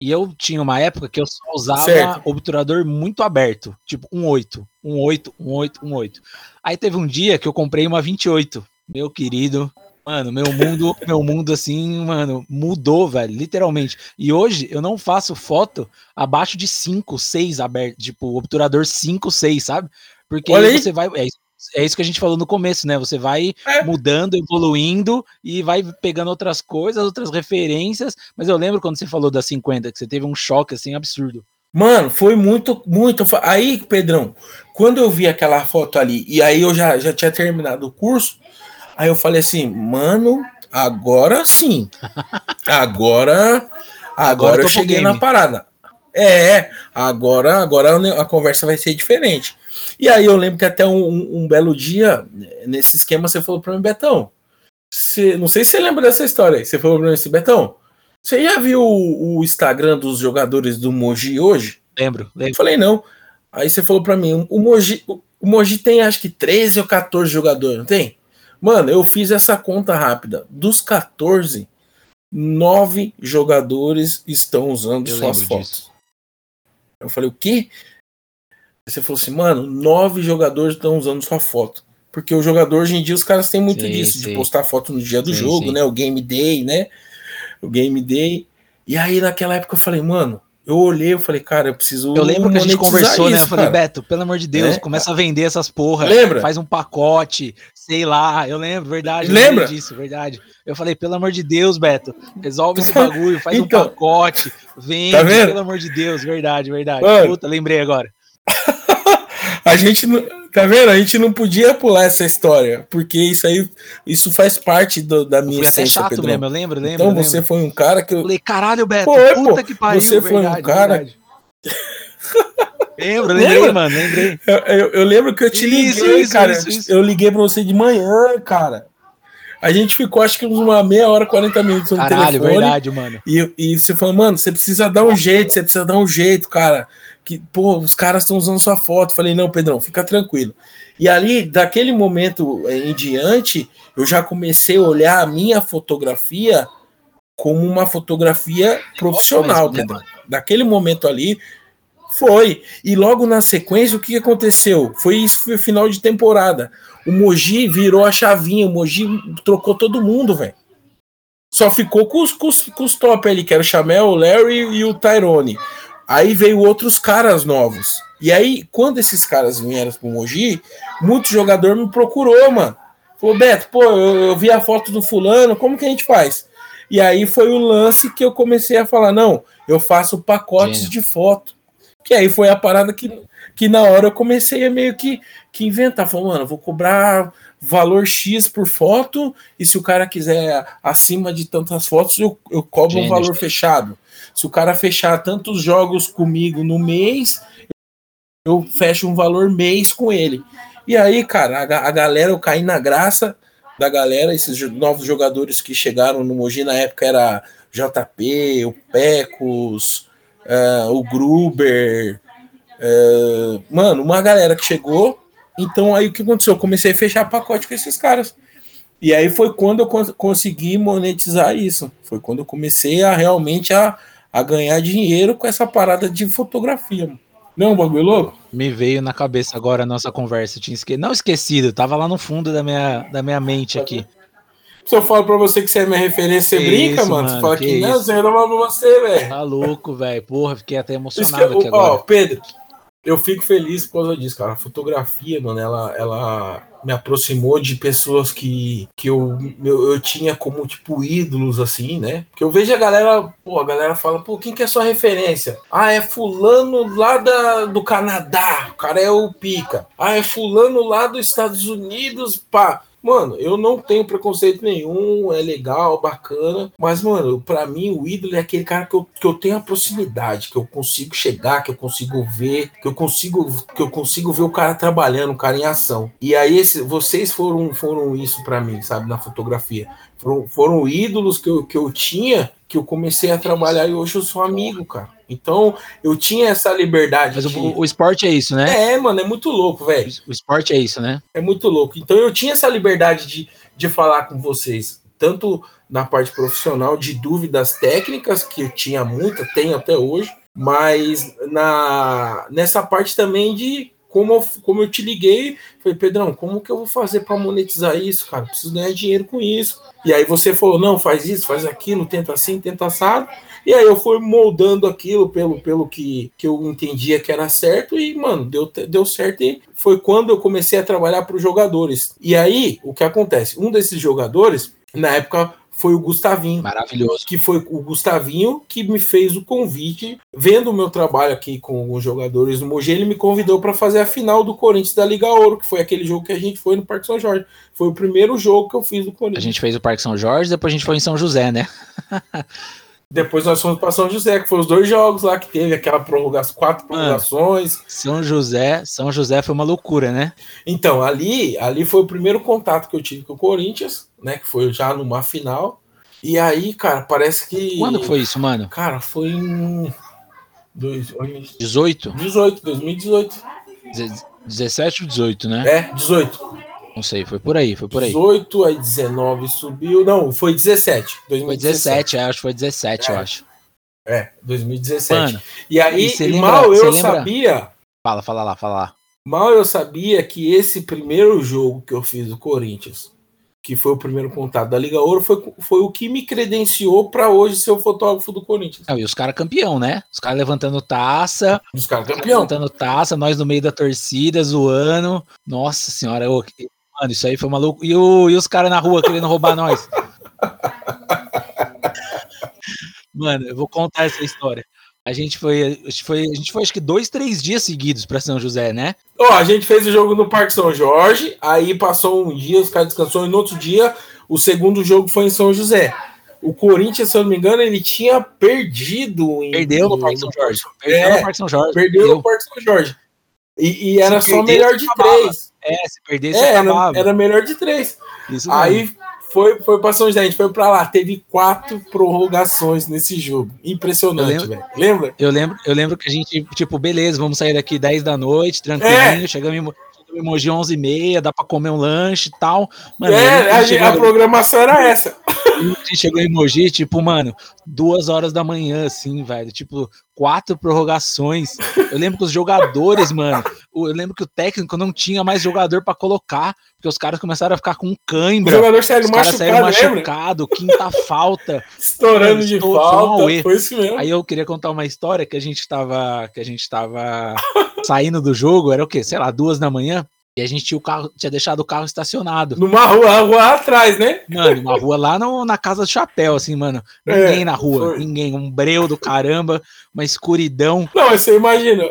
E eu tinha uma época que eu só usava Certo. obturador muito aberto, tipo 1.8, 1.8, 1.8, 1.8. Aí teve um dia que eu comprei uma 28. Meu querido, mano, meu mundo, meu mundo assim, mano, mudou, velho, literalmente. E hoje eu não faço foto abaixo de 5, 6 aberto, tipo obturador 5, 6, sabe? Porque Olha aí aí. você vai, é, isso- é isso que a gente falou no começo, né? Você vai É. mudando, evoluindo e vai pegando outras coisas, outras referências. Mas eu lembro quando você falou da 50, que você teve um choque assim absurdo. Mano, foi muito, muito. Aí, Pedrão, quando eu vi aquela foto ali, e aí eu já, já tinha terminado o curso, aí eu falei assim, mano, agora sim. Agora. Agora Agora eu cheguei game. na parada. É, agora, agora a conversa vai ser diferente. E aí eu lembro que até um, um- um belo dia, nesse esquema, você falou pra mim, Betão. Você, não sei se você lembra dessa história aí. Você falou pra mim assim, Betão, você já viu o, o Instagram dos jogadores do Mogi hoje? Lembro, Eu lembro. falei, não. Aí você falou pra mim, o Mogi, o o Mogi tem acho que 13 ou 14 jogadores, não tem? Mano, eu fiz essa conta rápida. Dos 14, 9 jogadores estão usando Eu suas fotos. disso. Eu falei, o quê? Você falou assim, mano, 9 jogadores estão usando sua foto. Porque o jogador, hoje em dia, os caras têm muito Sei, disso, sei. de postar foto no dia do Sim, jogo, sim. né? O game day, né? O game day. E aí, naquela época, eu falei, mano, eu olhei, eu falei, cara, eu preciso. Eu lembro que a gente conversou, né? isso, Eu falei, cara. Beto, pelo amor de Deus, É. começa a vender essas porra. Lembra? Faz um pacote, sei lá. Eu lembro, verdade. eu Lembra? disso, verdade. Eu falei, pelo amor de Deus, Beto, resolve esse bagulho, faz um então, pacote, vende, tá pelo amor de Deus, verdade, verdade. Mano. Puta, lembrei agora. A gente não. Tá vendo? A gente não podia pular essa história, porque isso aí, isso faz parte do- da minha essência, chato Pedrão. mesmo, eu lembro, lembro. então lembro. você foi um cara que Eu falei, caralho, Beto, Foi, puta pô. que pariu, Você foi um verdade, cara- verdade. Lembro, lembrei, Lembra? mano, lembrei. Eu, eu- eu lembro que eu te Isso, liguei, isso, cara. isso. Eu liguei pra você de manhã, cara. A gente ficou acho que uns uma meia hora, 40 minutos no Caralho, telefone. verdade, mano. E, e você falou, mano, você precisa dar um jeito, você precisa dar um jeito, cara. Que, pô, os caras estão usando sua foto. Falei, não, Pedrão, fica tranquilo. E ali, daquele momento em diante, eu já comecei a olhar a minha fotografia como uma fotografia profissional, Pedrão. Daquele momento ali, foi. E logo na sequência, o que aconteceu? Foi isso, foi o final de temporada. O Mogi virou a chavinha, o Mogi trocou todo mundo, velho. Só ficou com os, com, os, com os top ali, que era o Chamel, o Larry e o Tyrone. Aí veio outros caras novos. E aí, quando esses caras vieram pro Mogi, muito jogador me procurou, mano. Falou, Beto, pô, eu, eu vi a foto do fulano, como que a gente faz? E aí foi o lance que eu comecei a falar, não, eu faço pacotes de foto. Que aí foi a parada que, que na hora eu comecei a meio que, que inventar. Falei, mano, vou cobrar valor X por foto, e se o cara quiser acima de tantas fotos, eu, eu cobro Gênio, um valor fechado. Se o cara fechar tantos jogos comigo no mês, eu fecho um valor mês com ele. E aí, cara, a, a galera, eu caí na graça da galera, esses novos jogadores que chegaram no Mogi na época era JP, o Pecos, uh, o Gruber, uh, mano, uma galera que chegou. Então aí o que aconteceu? Eu comecei a fechar pacote com esses caras. E aí foi quando eu cons consegui monetizar isso. Foi quando eu comecei a realmente a, a ganhar dinheiro com essa parada de fotografia. Mano. Não, bagulho louco? Me veio na cabeça agora a nossa conversa. tinha esque... Não esquecido, tava lá no fundo da minha, da minha mente aqui. Se eu falo pra você que você é minha referência, você brinca, isso, mano? Você fala que, que não, você não pra você, velho. Tá louco, velho. Porra, fiquei até emocionado que, aqui ó, agora. Ó, Pedro, eu fico feliz por causa disso, cara. A fotografia, mano, ela, ela me aproximou de pessoas que, que eu, eu, eu tinha como, tipo, ídolos, assim, né? Porque eu vejo a galera, pô, a galera fala, pô, quem que é sua referência? Ah, é fulano lá da, do Canadá, o cara é o pica. Ah, é fulano lá dos Estados Unidos, pá. Mano, eu não tenho preconceito nenhum, é legal, bacana, mas, mano, para mim o ídolo é aquele cara que eu, que eu tenho a proximidade, que eu consigo chegar, que eu consigo ver, que eu consigo, que eu consigo ver o cara trabalhando, o cara em ação. E aí, esse, vocês foram, foram isso para mim, sabe, na fotografia. Foram, foram ídolos que eu, que eu tinha, que eu comecei a trabalhar e hoje eu sou amigo, cara. Então, eu tinha essa liberdade. Mas de... o, o, esporte é isso, né? É, mano, é muito louco, velho. O esporte é isso, né? É muito louco. Então, eu tinha essa liberdade de, de falar com vocês, tanto na parte profissional, de dúvidas técnicas, que eu tinha muita, tenho até hoje, mas na nessa parte também de como eu, como eu te liguei, falei, Pedrão, como que eu vou fazer para monetizar isso, cara? Preciso ganhar dinheiro com isso. E aí você falou, não, faz isso, faz aquilo, tenta assim, tenta assado. E aí eu fui moldando aquilo pelo, pelo que, que eu entendia que era certo e, mano, deu, deu certo e foi quando eu comecei a trabalhar para os jogadores. E aí, o que acontece? Um desses jogadores, na época, foi o Gustavinho. Maravilhoso. Que foi o Gustavinho que me fez o convite, vendo o meu trabalho aqui com os jogadores do Mogi, ele me convidou para fazer a final do Corinthians da Liga Ouro, que foi aquele jogo que a gente foi no Parque São Jorge. Foi o primeiro jogo que eu fiz do Corinthians. A gente fez o Parque São Jorge, depois a gente foi em São José, né? Depois nós fomos para São José, que foi os dois jogos lá que teve aquela prorrogação, quatro prorrogações. Mano, São José, São José foi uma loucura, né? Então, ali, ali foi o primeiro contato que eu tive com o Corinthians, né, que foi já numa final. E aí, cara, parece que Quando foi isso, mano? Cara, foi em dois, 18? 18, 2018. 17 ou 18, né? É, 18. Não sei, foi por aí, foi por aí. 18, aí 19 subiu. Não, foi 17. 2017. Foi 17, é, acho que foi 17, é. eu acho. É, 2017. Mano, e aí, e lembra, mal eu lembra... sabia. Fala, fala lá, fala lá. Mal eu sabia que esse primeiro jogo que eu fiz do Corinthians, que foi o primeiro contato da Liga Ouro, foi, foi o que me credenciou para hoje ser o fotógrafo do Corinthians. Não, e os caras campeão, né? Os caras levantando taça. Os caras campeão. Levantando taça, nós no meio da torcida, zoando. Nossa senhora, eu, Mano, isso aí foi maluco. E, o, e os caras na rua querendo roubar nós? Mano, eu vou contar essa história. A gente foi, a gente foi, a gente foi acho que dois, três dias seguidos para São José, né? Ó, oh, a gente fez o jogo no Parque São Jorge, aí passou um dia, os caras descansou, e no outro dia o segundo jogo foi em São José. O Corinthians, se eu não me engano, ele tinha perdido em. Perdeu no Parque São Jorge. Perdeu é, no Parque São Jorge. Perdeu no Parque São Jorge. E, e era só melhor de três. É, se perdesse, é, era, era, melhor de três. Isso Aí mesmo. foi, foi pra São José, a gente foi pra lá. Teve quatro prorrogações nesse jogo. Impressionante, velho. Lembra? Eu lembro, eu lembro que a gente, tipo, beleza, vamos sair daqui 10 da noite, tranquilinho, é. chegamos em. Emoji 11 e meia, dá pra comer um lanche e tal. Mano, é, a, a, a, programação era essa. A gente chegou em Emoji, tipo, mano, duas horas da manhã, assim, velho. Tipo, quatro prorrogações. Eu lembro que os jogadores, mano, eu lembro que o técnico não tinha mais jogador para colocar, porque os caras começaram a ficar com cãibra. O jogador saiu machucado, saíram machucado, quinta falta. Estourando de falta, foi isso mesmo. Aí eu queria contar uma história que a gente tava, que a gente tava saindo do jogo, era o quê? Sei lá, duas da manhã. E a gente tinha, o carro, tinha deixado o carro estacionado. Numa rua, rua atrás, né? Mano, uma rua lá no, na casa do chapéu, assim, mano. Ninguém é, na rua, foi. ninguém. Um breu do caramba, uma escuridão. Não, você imagina,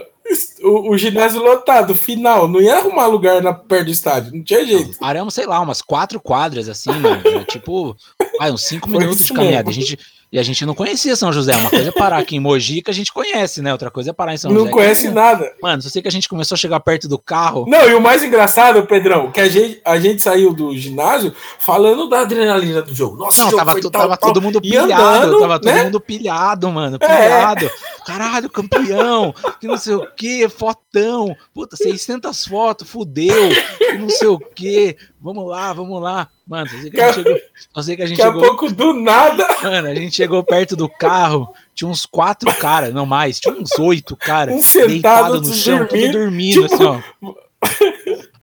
o, o, ginásio lotado, final, não ia arrumar lugar na, perto do estádio, não tinha jeito. Paramos, sei lá, umas quatro quadras assim, mano. tipo, vai, uns cinco minutos de caminhada. A gente, e a gente não conhecia São José. Uma coisa é parar aqui em Mogi, que a gente conhece, né? Outra coisa é parar em São não José. Não conhece nada. Mano, só sei que a gente começou a chegar perto do carro. Não, e o mais engraçado, Pedrão, que a gente, a gente saiu do ginásio falando da adrenalina do jogo. Nossa, não, tava, tal, tava tal, todo mundo pilhado. Andando, tava todo né? mundo pilhado, mano. É. Pilhado. É. Caralho, campeão. Que não sei o que, fotão. Puta, 600 fotos, fudeu. Que não sei o que. Vamos lá, vamos lá. Mano, só sei que a gente chegou. Só sei que a gente Daqui chegou. a pouco do nada. Mano, a gente chegou perto do carro, tinha uns quatro caras, não mais, tinha uns oito caras. Um sentado no chão, dormir, tudo dormindo, tipo... assim, ó.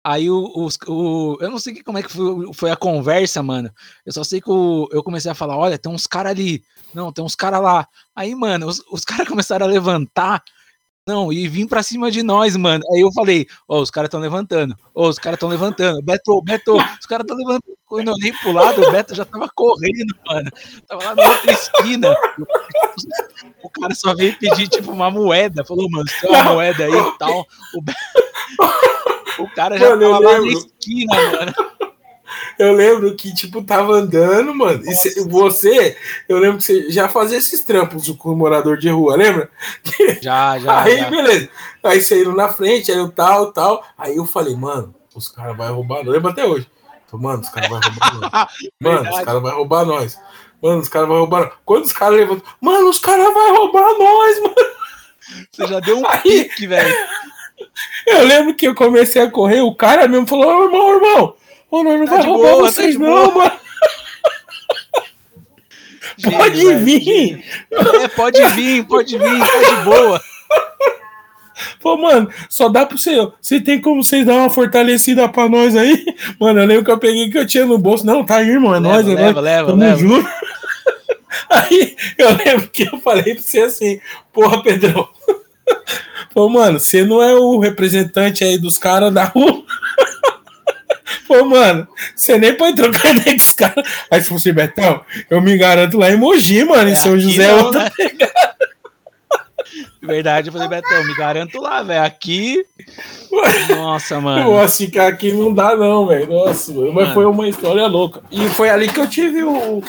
Aí o, o, o, Eu não sei como é que foi, foi, a conversa, mano. Eu só sei que o, eu comecei a falar: olha, tem uns caras ali. Não, tem uns caras lá. Aí, mano, os, os caras começaram a levantar. Não, e vim pra cima de nós, mano. Aí eu falei, ó, oh, os caras estão levantando. Ó, oh, os caras estão levantando. Beto, Beto, os caras estão levantando. Quando eu olhei pro lado, o Beto já tava correndo, mano. Tava lá na outra esquina. O cara só veio pedir, tipo, uma moeda. Falou, mano, tem uma moeda aí e tal. O, Beto... o cara já mano, tava lá na esquina, mano. Eu lembro que, tipo, tava andando, mano. E cê, você, eu lembro que você já fazia esses trampos com o morador de rua, lembra? Já, já. Aí, já. beleza. Aí saíram na frente, aí eu tal, tal. Aí eu falei, mano, os caras vão roubar. Eu lembro até hoje. Mano, os caras vão roubar nós. Mano, os caras vão roubar nós. Mano, os caras vão roubar nós. Quando os caras levantam, mano, os caras vão roubar nós, mano. Você já deu um Aí, pique, velho. Eu lembro que eu comecei a correr, o cara mesmo falou, irmão, irmão, Ô, não, não tá vai roubar boa, tá vocês, tá não, mano. pode vir. É, pode vir, pode vir, tá de boa. Pô, mano, só dá pro senhor. Você tem como vocês dar uma fortalecida pra nós aí? Mano, eu lembro que eu peguei que eu tinha no bolso. Não, tá aí, irmão, é leva, nós, é leva, nós. Leva, Tamo leva. junto. Aí eu lembro que eu falei pra você assim, porra, Pedrão. Pô, mano, você não é o representante aí dos caras da rua. Pô, mano, você nem pode trocar ideia com os caras. Aí se fosse Betão, eu me garanto lá em Mogi, mano, em é São José. É não, né? Verdade, eu falei, Betão, me garanto lá, velho. Aqui. Nossa, mano. Pô, assim, aqui não dá, não, velho. Nossa, mano. mas foi uma história louca. E foi ali que eu tive o,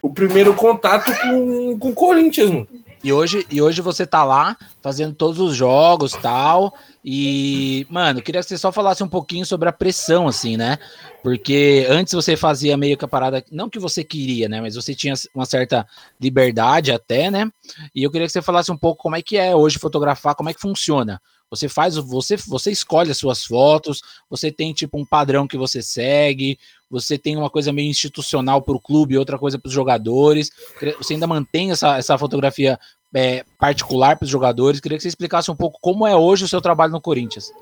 o primeiro contato com, com o Corinthians, mano. E hoje, e hoje você tá lá fazendo todos os jogos tal. E, mano, queria que você só falasse um pouquinho sobre a pressão, assim, né? Porque antes você fazia meio que a parada, não que você queria, né? Mas você tinha uma certa liberdade até, né? E eu queria que você falasse um pouco como é que é hoje fotografar, como é que funciona. Você faz, você, você escolhe as suas fotos, você tem tipo um padrão que você segue, você tem uma coisa meio institucional para o clube, outra coisa para os jogadores. Você ainda mantém essa, essa fotografia é, particular para os jogadores. Queria que você explicasse um pouco como é hoje o seu trabalho no Corinthians.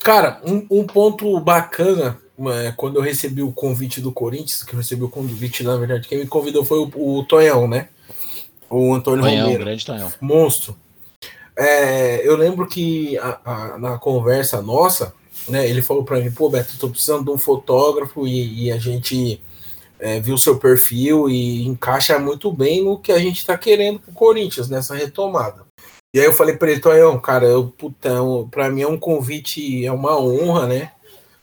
Cara, um, um ponto bacana é, quando eu recebi o convite do Corinthians, que eu recebi o convite, na verdade, quem me convidou foi o, o Tonhão, né? O Antônio Tonhão, Romero. grande Tonhão. Monstro. É, eu lembro que a, a, na conversa nossa, né, ele falou para mim, pô, Beto, tô precisando de um fotógrafo e, e a gente é, viu seu perfil e encaixa muito bem no que a gente está querendo pro Corinthians nessa retomada. E aí eu falei para ele, Tonhão, cara, eu, putão, para mim é um convite, é uma honra, né?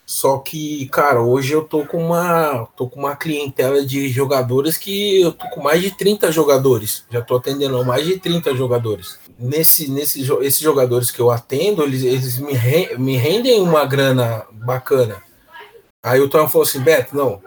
Só que, cara, hoje eu tô com uma, tô com uma clientela de jogadores que eu tô com mais de 30 jogadores. Já tô atendendo mais de 30 jogadores. Nesse, nesse, esses jogadores que eu atendo, eles, eles me, re, me rendem uma grana bacana. Aí o Tom falou assim, Beto, não,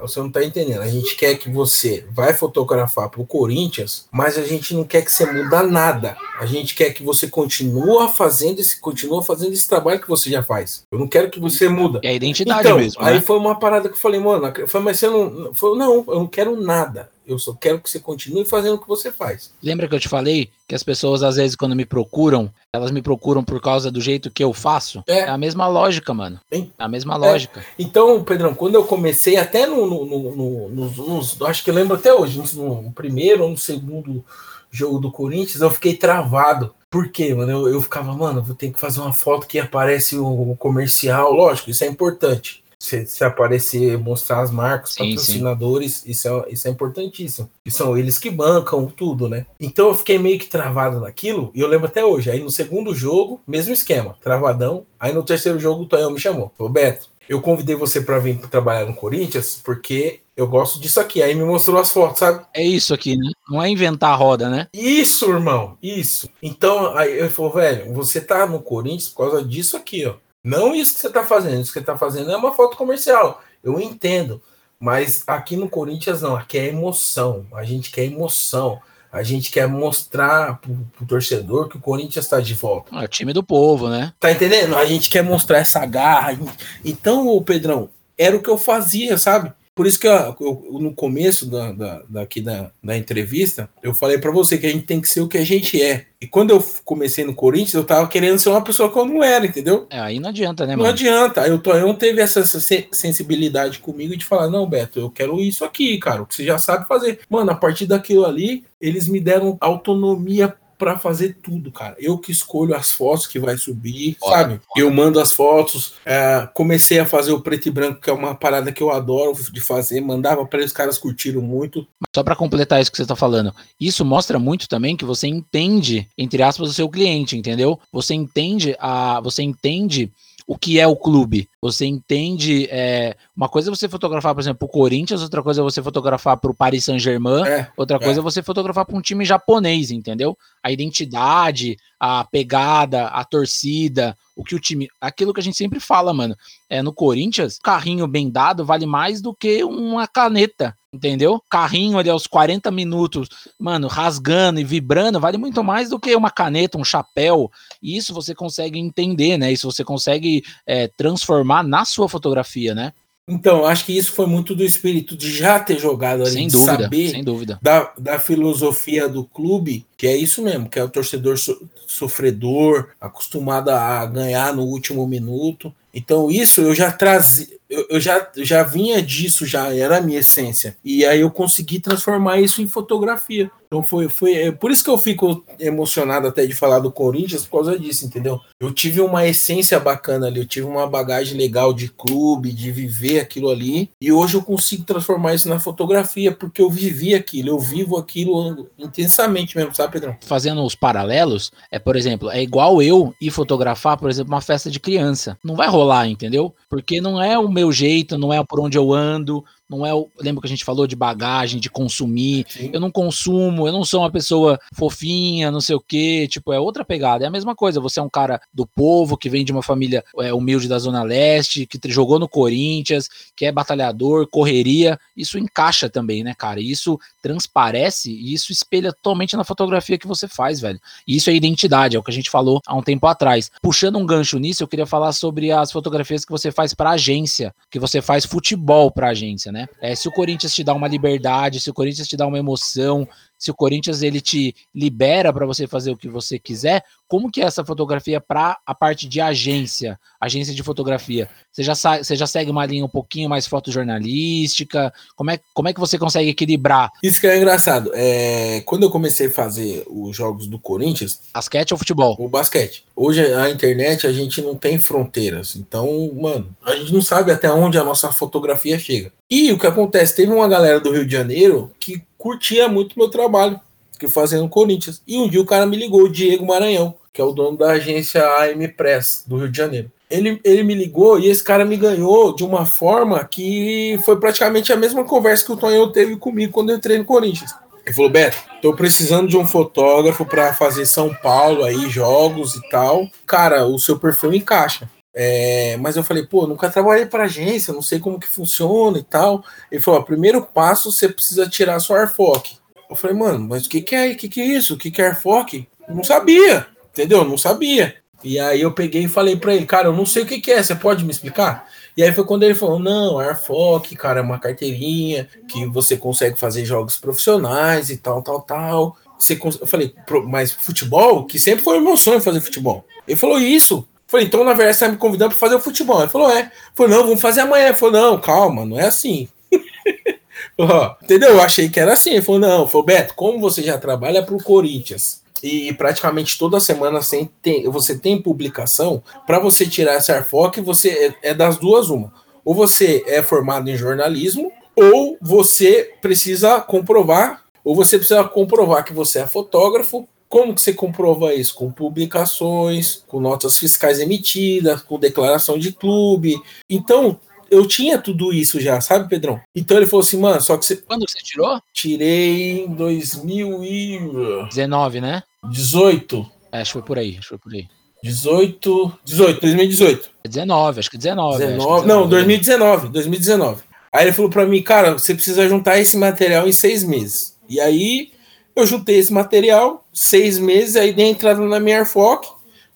você não tá entendendo. A gente quer que você vai fotografar pro Corinthians, mas a gente não quer que você muda nada. A gente quer que você continue fazendo esse, continua fazendo esse trabalho que você já faz. Eu não quero que você muda. É a identidade então, mesmo. Aí né? foi uma parada que eu falei, mano, foi, mas você não. Foi, não, eu não quero nada. Eu só quero que você continue fazendo o que você faz. Lembra que eu te falei que as pessoas, às vezes, quando me procuram, elas me procuram por causa do jeito que eu faço? É, é a mesma lógica, mano. É a mesma é. lógica. Então, Pedrão, quando eu comecei, até no. no, no, no nos, acho que eu lembro até hoje, no primeiro ou no segundo jogo do Corinthians, eu fiquei travado. Por quê, mano? Eu, eu ficava, mano, vou ter que fazer uma foto que aparece o, o comercial. Lógico, isso é importante. Se, se aparecer, mostrar as marcas, sim, patrocinadores, sim. Isso, é, isso é importantíssimo. E são eles que bancam tudo, né? Então eu fiquei meio que travado naquilo, e eu lembro até hoje. Aí no segundo jogo, mesmo esquema, travadão. Aí no terceiro jogo, o Tonhão me chamou. Roberto, eu convidei você para vir trabalhar no Corinthians porque eu gosto disso aqui. Aí me mostrou as fotos, sabe? É isso aqui, né? Não é inventar a roda, né? Isso, irmão, isso. Então, aí ele falou, velho, você tá no Corinthians por causa disso aqui, ó. Não isso que você tá fazendo. Isso que você tá fazendo é uma foto comercial. Eu entendo. Mas aqui no Corinthians, não. Aqui é emoção. A gente quer emoção. A gente quer mostrar pro, pro torcedor que o Corinthians está de volta. É o time do povo, né? Tá entendendo? A gente quer mostrar essa garra. Então, o Pedrão, era o que eu fazia, sabe? Por isso que eu, eu, no começo da, da, daqui da, da entrevista, eu falei para você que a gente tem que ser o que a gente é. E quando eu comecei no Corinthians, eu tava querendo ser uma pessoa que eu não era, entendeu? É, aí não adianta, né, mano? Não adianta. Aí o Tonhão teve essa sensibilidade comigo de falar: não, Beto, eu quero isso aqui, cara, o que você já sabe fazer. Mano, a partir daquilo ali, eles me deram autonomia para fazer tudo, cara. Eu que escolho as fotos que vai subir, sabe? Eu mando as fotos. É, comecei a fazer o preto e branco, que é uma parada que eu adoro de fazer. Mandava para eles, caras curtiram muito. Só para completar isso que você tá falando, isso mostra muito também que você entende, entre aspas, o seu cliente, entendeu? Você entende a, você entende o que é o clube. Você entende. É, uma coisa é você fotografar, por exemplo, o Corinthians, outra coisa é você fotografar para o Paris Saint-Germain, é, outra coisa é. é você fotografar para um time japonês, entendeu? A identidade, a pegada, a torcida, o que o time. Aquilo que a gente sempre fala, mano. É, no Corinthians, carrinho bem dado vale mais do que uma caneta. Entendeu? Carrinho ali aos 40 minutos, mano, rasgando e vibrando, vale muito mais do que uma caneta, um chapéu. E isso você consegue entender, né? Isso você consegue é, transformar na sua fotografia, né? Então, acho que isso foi muito do espírito de já ter jogado ali, sem dúvida, saber sem dúvida. Da, da filosofia do clube, que é isso mesmo, que é o torcedor so, sofredor, acostumado a ganhar no último minuto. Então, isso eu já trazia, eu, eu, já, já vinha disso, já era a minha essência. E aí eu consegui transformar isso em fotografia. Então foi, foi é por isso que eu fico emocionado até de falar do Corinthians por causa disso, entendeu? Eu tive uma essência bacana ali, eu tive uma bagagem legal de clube, de viver aquilo ali, e hoje eu consigo transformar isso na fotografia porque eu vivi aquilo, eu vivo aquilo intensamente mesmo, sabe, Pedrão? Fazendo os paralelos, é por exemplo, é igual eu ir fotografar, por exemplo, uma festa de criança. Não vai rolar, entendeu? Porque não é o meu jeito, não é por onde eu ando, não é o. Lembra que a gente falou de bagagem, de consumir? Sim. Eu não consumo, eu não sou uma pessoa fofinha, não sei o quê. Tipo, é outra pegada. É a mesma coisa. Você é um cara do povo, que vem de uma família é, humilde da Zona Leste, que jogou no Corinthians, que é batalhador, correria. Isso encaixa também, né, cara? Isso transparece e isso espelha totalmente na fotografia que você faz, velho. E isso é identidade, é o que a gente falou há um tempo atrás. Puxando um gancho nisso, eu queria falar sobre as fotografias que você faz para agência, que você faz futebol para agência, né? Né? É, se o Corinthians te dá uma liberdade, se o Corinthians te dá uma emoção, se o Corinthians ele te libera para você fazer o que você quiser, como que é essa fotografia para a parte de agência, agência de fotografia? Você já, você já segue uma linha um pouquinho mais fotojornalística? Como é, como é que você consegue equilibrar? Isso que é engraçado. É, quando eu comecei a fazer os jogos do Corinthians... Basquete ou futebol? O basquete. Hoje a internet a gente não tem fronteiras. Então, mano, a gente não sabe até onde a nossa fotografia chega. E o que acontece? Teve uma galera do Rio de Janeiro que curtia muito meu trabalho que fazia no Corinthians. E um dia o cara me ligou, o Diego Maranhão, que é o dono da agência AM Press do Rio de Janeiro. Ele, ele me ligou e esse cara me ganhou de uma forma que foi praticamente a mesma conversa que o Tonhão teve comigo quando eu entrei no Corinthians. Ele falou: Beto, tô precisando de um fotógrafo para fazer São Paulo aí, jogos e tal. Cara, o seu perfil encaixa. É, mas eu falei, pô, nunca trabalhei para agência, não sei como que funciona e tal. Ele falou: primeiro passo, você precisa tirar sua Airfoc. Eu falei, mano, mas o que, que é? Que, que é isso? O que, que é Airfoc? Não sabia, entendeu? Não sabia. E aí eu peguei e falei para ele, cara, eu não sei o que, que é, você pode me explicar? E aí foi quando ele falou, não, Airfoc, cara, é uma carteirinha que você consegue fazer jogos profissionais e tal, tal, tal. Você, eu falei, mas futebol? Que sempre foi o meu sonho fazer futebol. Ele falou isso. Falei, então na verdade você tá me convidando para fazer o futebol. Ele falou, é. Falei, não, vamos fazer amanhã. Ele falou, não, calma, não é assim. entendeu? Eu achei que era assim. Ele falou, não, falou, Beto, como você já trabalha para o Corinthians e praticamente toda semana tem, você tem publicação, para você tirar essa AirFoc, você é, é das duas uma. ou você é formado em jornalismo, ou você precisa comprovar, ou você precisa comprovar que você é fotógrafo. Como que você comprova isso? Com publicações, com notas fiscais emitidas, com declaração de clube. Então, eu tinha tudo isso já, sabe, Pedrão? Então ele falou assim, mano, só que você. Quando você tirou? Tirei em 2019, né? 18. É, acho que foi por aí, acho que foi por aí. 18, 18, 2018. 19, acho que 19. 19, acho que 19 não, 2019, 2019. Aí ele falou para mim, cara, você precisa juntar esse material em seis meses. E aí eu juntei esse material, seis meses, aí dei entrada na minha Airfoc,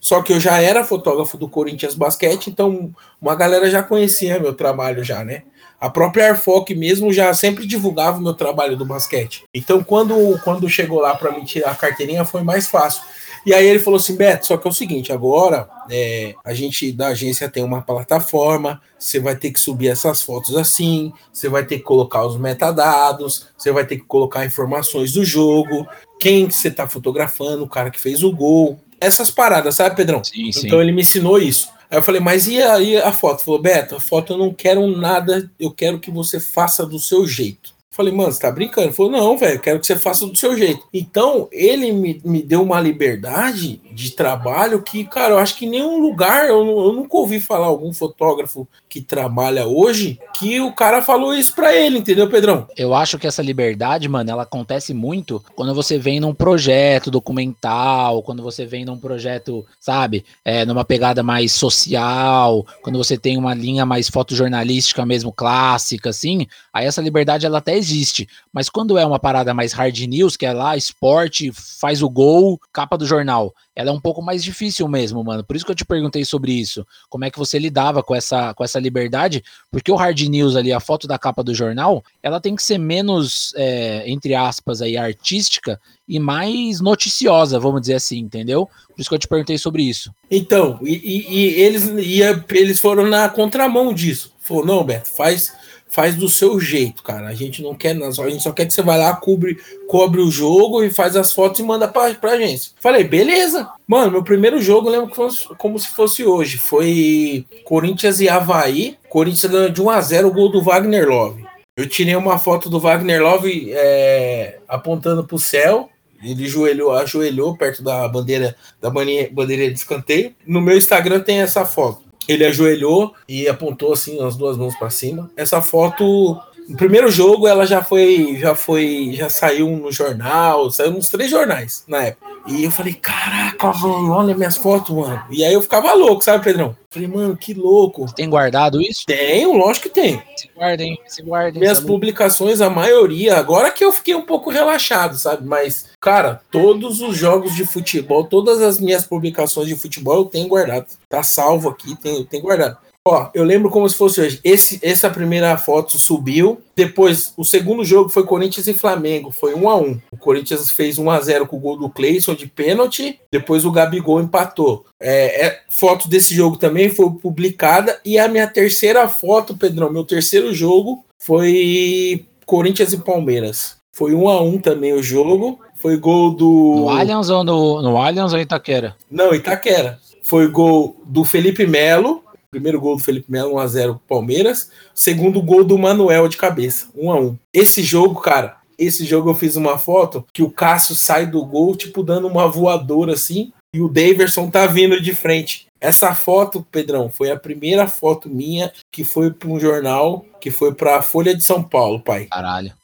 só que eu já era fotógrafo do Corinthians Basquete, então uma galera já conhecia meu trabalho já, né? A própria Airfoc mesmo já sempre divulgava o meu trabalho do basquete. Então quando, quando chegou lá para me tirar a carteirinha foi mais fácil. E aí ele falou assim, Beto, só que é o seguinte, agora é, a gente da agência tem uma plataforma, você vai ter que subir essas fotos assim, você vai ter que colocar os metadados, você vai ter que colocar informações do jogo, quem você está fotografando, o cara que fez o gol, essas paradas, sabe, Pedrão? Sim, sim. Então ele me ensinou isso. Aí eu falei, mas e aí a foto? Falou, Beto, a foto eu não quero nada, eu quero que você faça do seu jeito. Falei, mano, você tá brincando? Ele falou, não, velho, quero que você faça do seu jeito. Então, ele me, me deu uma liberdade de trabalho que, cara, eu acho que em nenhum lugar, eu, eu nunca ouvi falar algum fotógrafo que trabalha hoje que o cara falou isso pra ele, entendeu, Pedrão? Eu acho que essa liberdade, mano, ela acontece muito quando você vem num projeto documental, quando você vem num projeto, sabe, é, numa pegada mais social, quando você tem uma linha mais fotojornalística mesmo, clássica, assim, aí essa liberdade ela até existe. Mas quando é uma parada mais hard news, que é lá, esporte, faz o gol, capa do jornal, ela é um pouco mais difícil mesmo, mano. Por isso que eu te perguntei sobre isso. Como é que você lidava com essa, com essa liberdade? Porque o hard news ali, a foto da capa do jornal, ela tem que ser menos, é, entre aspas, aí, artística e mais noticiosa, vamos dizer assim, entendeu? Por isso que eu te perguntei sobre isso. Então, e, e, e eles, e eles foram na contramão disso. Falou, não, Beto, faz faz do seu jeito, cara. A gente não quer, a gente só quer que você vá lá, cobre, cobre o jogo e faz as fotos e manda pra, pra agência. Falei, beleza. Mano, meu primeiro jogo, eu lembro como se fosse hoje. Foi Corinthians e Havaí. Corinthians ganhou de 1 a 0 o gol do Wagner Love. Eu tirei uma foto do Wagner Love é, apontando pro céu. Ele ajoelhou, ajoelhou perto da bandeira da bandeira de escanteio. No meu Instagram tem essa foto. Ele ajoelhou e apontou assim as duas mãos para cima. Essa foto, no primeiro jogo, ela já foi, já foi, já saiu no jornal, saiu nos três jornais na época. E eu falei, caraca, velho, olha minhas fotos, mano. E aí eu ficava louco, sabe, Pedrão? Falei, mano, que louco. Você tem guardado isso? Tenho, lógico que tem. Se guardem, se guardem. Minhas sabe? publicações, a maioria, agora que eu fiquei um pouco relaxado, sabe? Mas, cara, todos os jogos de futebol, todas as minhas publicações de futebol eu tenho guardado. Tá salvo aqui, tenho, tenho guardado. Ó, eu lembro como se fosse hoje. Esse, essa primeira foto subiu. Depois, o segundo jogo foi Corinthians e Flamengo. Foi 1 a 1 O Corinthians fez 1 a 0 com o gol do Cleison de pênalti. Depois o Gabigol empatou. É, é, foto desse jogo também foi publicada. E a minha terceira foto, Pedrão, meu terceiro jogo foi Corinthians e Palmeiras. Foi 1 a 1 também o jogo. Foi gol do. No Allianz ou no, no Allianz ou Itaquera? Não, Itaquera. Foi gol do Felipe Melo Primeiro gol do Felipe Melo, 1x0 Palmeiras. Segundo gol do Manuel de cabeça, 1x1. Esse jogo, cara, esse jogo eu fiz uma foto que o Cássio sai do gol, tipo, dando uma voadora assim, e o Daverson tá vindo de frente. Essa foto, Pedrão, foi a primeira foto minha que foi para um jornal, que foi para a Folha de São Paulo, pai. Caralho.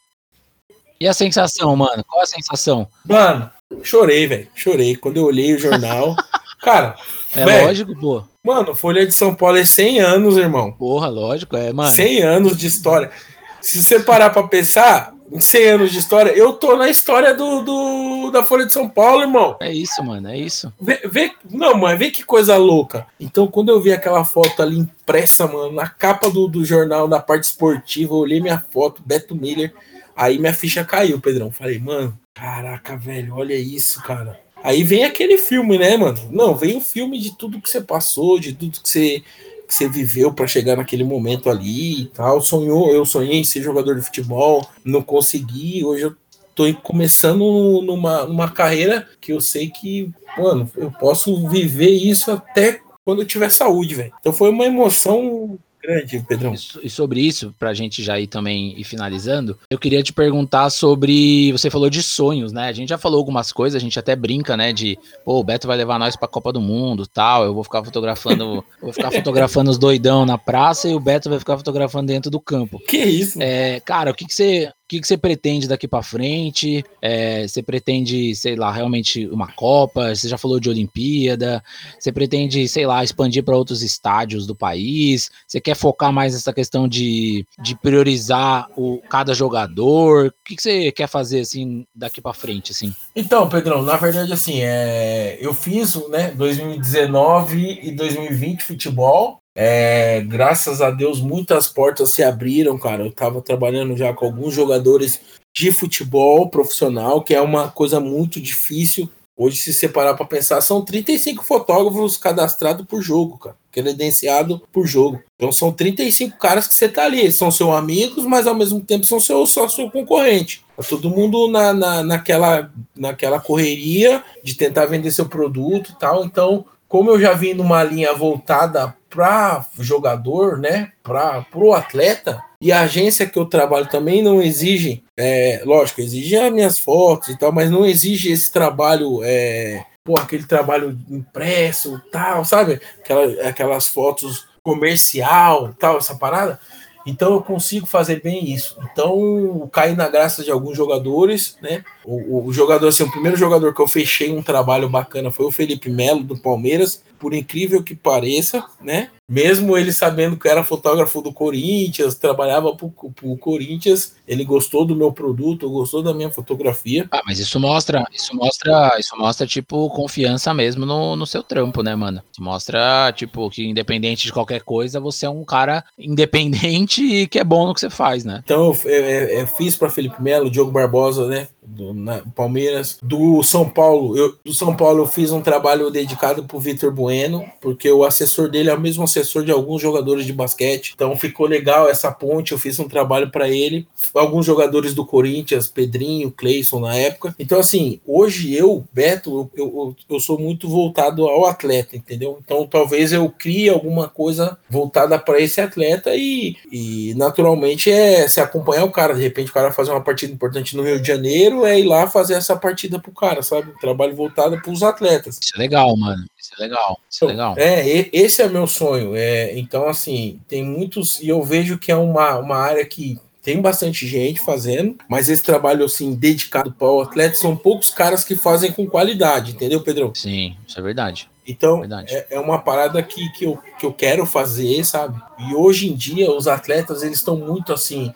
E a sensação, mano? Qual a sensação? Mano, chorei, velho. Chorei. Quando eu olhei o jornal. cara. É véio, lógico, pô. Mano, Folha de São Paulo é 100 anos, irmão. Porra, lógico, é, mano. 100 anos de história. Se você parar pra pensar, em 100 anos de história, eu tô na história do, do da Folha de São Paulo, irmão. É isso, mano, é isso. Vê, vê, não, mano, vê que coisa louca. Então, quando eu vi aquela foto ali impressa, mano, na capa do, do jornal, na parte esportiva, eu olhei minha foto, Beto Miller, aí minha ficha caiu, Pedrão. Falei, mano, caraca, velho, olha isso, cara. Aí vem aquele filme, né, mano? Não, vem o filme de tudo que você passou, de tudo que você, que você viveu para chegar naquele momento ali e tal. Sonhou, eu sonhei em ser jogador de futebol, não consegui. Hoje eu tô começando numa, numa carreira que eu sei que, mano, eu posso viver isso até quando eu tiver saúde, velho. Então foi uma emoção grande, Pedrão. E sobre isso, para a gente já ir também e finalizando, eu queria te perguntar sobre. Você falou de sonhos, né? A gente já falou algumas coisas, a gente até brinca, né? De, pô, o Beto vai levar nós para a Copa do Mundo tal. Eu vou ficar fotografando, vou ficar fotografando os doidão na praça e o Beto vai ficar fotografando dentro do campo. Que isso? É, cara, o que, que você que, que você pretende daqui para frente? É, você pretende, sei lá, realmente uma Copa? Você já falou de Olimpíada? Você pretende, sei lá, expandir para outros estádios do país? Você quer focar mais nessa questão de, de priorizar o, cada jogador? O que, que você quer fazer assim daqui para frente, assim? Então, Pedrão, na verdade, assim, é, eu fiz, né, 2019 e 2020 futebol. É, graças a Deus, muitas portas se abriram, cara. Eu estava trabalhando já com alguns jogadores de futebol profissional, que é uma coisa muito difícil. Hoje, se separar para pensar, são 35 fotógrafos cadastrados por jogo, cara. Credenciado por jogo. Então são 35 caras que você tá ali. Eles são seus amigos, mas ao mesmo tempo são seu, só seu concorrente. Tá todo mundo na, na, naquela, naquela correria de tentar vender seu produto e tal. Então, como eu já vim numa linha voltada para jogador, né, para o atleta, e a agência que eu trabalho também não exige, é, lógico, exige as minhas fotos e tal, mas não exige esse trabalho, é, pô, aquele trabalho impresso, tal, sabe? Aquela, aquelas fotos comercial, tal, essa parada. Então eu consigo fazer bem isso. Então caí na graça de alguns jogadores, né? O, o, jogador, assim, o primeiro jogador que eu fechei um trabalho bacana foi o Felipe Melo do Palmeiras, por incrível que pareça, né? Mesmo ele sabendo que era fotógrafo do Corinthians, trabalhava para o Corinthians, ele gostou do meu produto, gostou da minha fotografia. Ah, mas isso mostra, isso mostra, isso mostra tipo confiança mesmo no, no seu trampo, né, mano? Isso mostra tipo que independente de qualquer coisa, você é um cara independente e que é bom no que você faz, né? Então eu, eu, eu fiz para Felipe Melo, Diogo Barbosa, né? Do na, Palmeiras. Do São Paulo, eu, do São Paulo eu fiz um trabalho dedicado pro Vitor Bueno, porque o assessor dele é o mesmo assessor de alguns jogadores de basquete. Então ficou legal essa ponte, eu fiz um trabalho para ele. Alguns jogadores do Corinthians, Pedrinho, Cleison na época. Então assim, hoje eu, Beto, eu, eu, eu sou muito voltado ao atleta, entendeu? Então talvez eu crie alguma coisa voltada para esse atleta e, e naturalmente é se acompanhar o cara. De repente o cara fazer uma partida importante no Rio de Janeiro é ir lá fazer essa partida pro cara, sabe? trabalho voltado para os atletas. Isso é legal, mano. Isso é legal. Isso é então, legal. É, esse é meu sonho. É, então, assim, tem muitos. E eu vejo que é uma, uma área que tem bastante gente fazendo, mas esse trabalho assim dedicado para o atleta são poucos caras que fazem com qualidade, entendeu, Pedrão? Sim, isso é verdade. Então, é, é, uma parada que, que, eu, que eu quero fazer, sabe? E hoje em dia, os atletas, eles estão muito assim.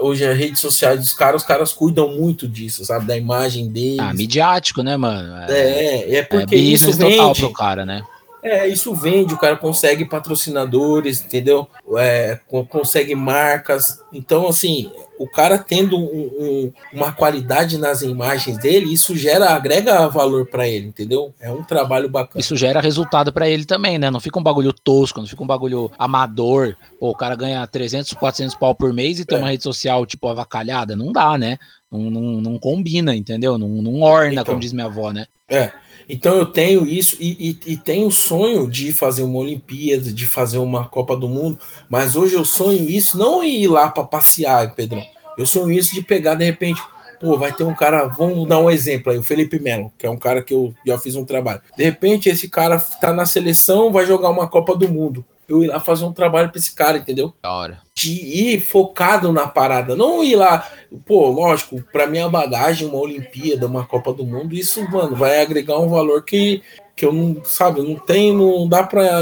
Hoje, as redes sociais dos caras, os caras cuidam muito disso, sabe? Da imagem deles. Ah, midiático, né, mano? É, é, é porque é isso vende. total pro cara, né? É, isso vende, o cara consegue patrocinadores, entendeu? É, consegue marcas. Então, assim, o cara tendo um, um, uma qualidade nas imagens dele, isso gera, agrega valor para ele, entendeu? É um trabalho bacana. Isso gera resultado para ele também, né? Não fica um bagulho tosco, não fica um bagulho amador. Pô, o cara ganha 300, 400 pau por mês e tem é. uma rede social, tipo, avacalhada. Não dá, né? Não, não, não combina, entendeu? Não, não orna, então, como diz minha avó, né? É. Então eu tenho isso e, e, e, tenho o sonho de fazer uma Olimpíada, de fazer uma Copa do Mundo, mas hoje eu sonho isso não ir lá para passear, Pedrão. Eu sonho isso de pegar de repente, pô, vai ter um cara, vamos dar um exemplo aí, o Felipe Melo, que é um cara que eu já fiz um trabalho. De repente esse cara tá na seleção, vai jogar uma Copa do Mundo eu ir lá fazer um trabalho para esse cara, entendeu? Da hora. De ir focado na parada, não ir lá, pô, lógico, para minha bagagem, uma Olimpíada, uma Copa do Mundo, isso, mano, vai agregar um valor que, que eu não, sabe, não tem, não dá para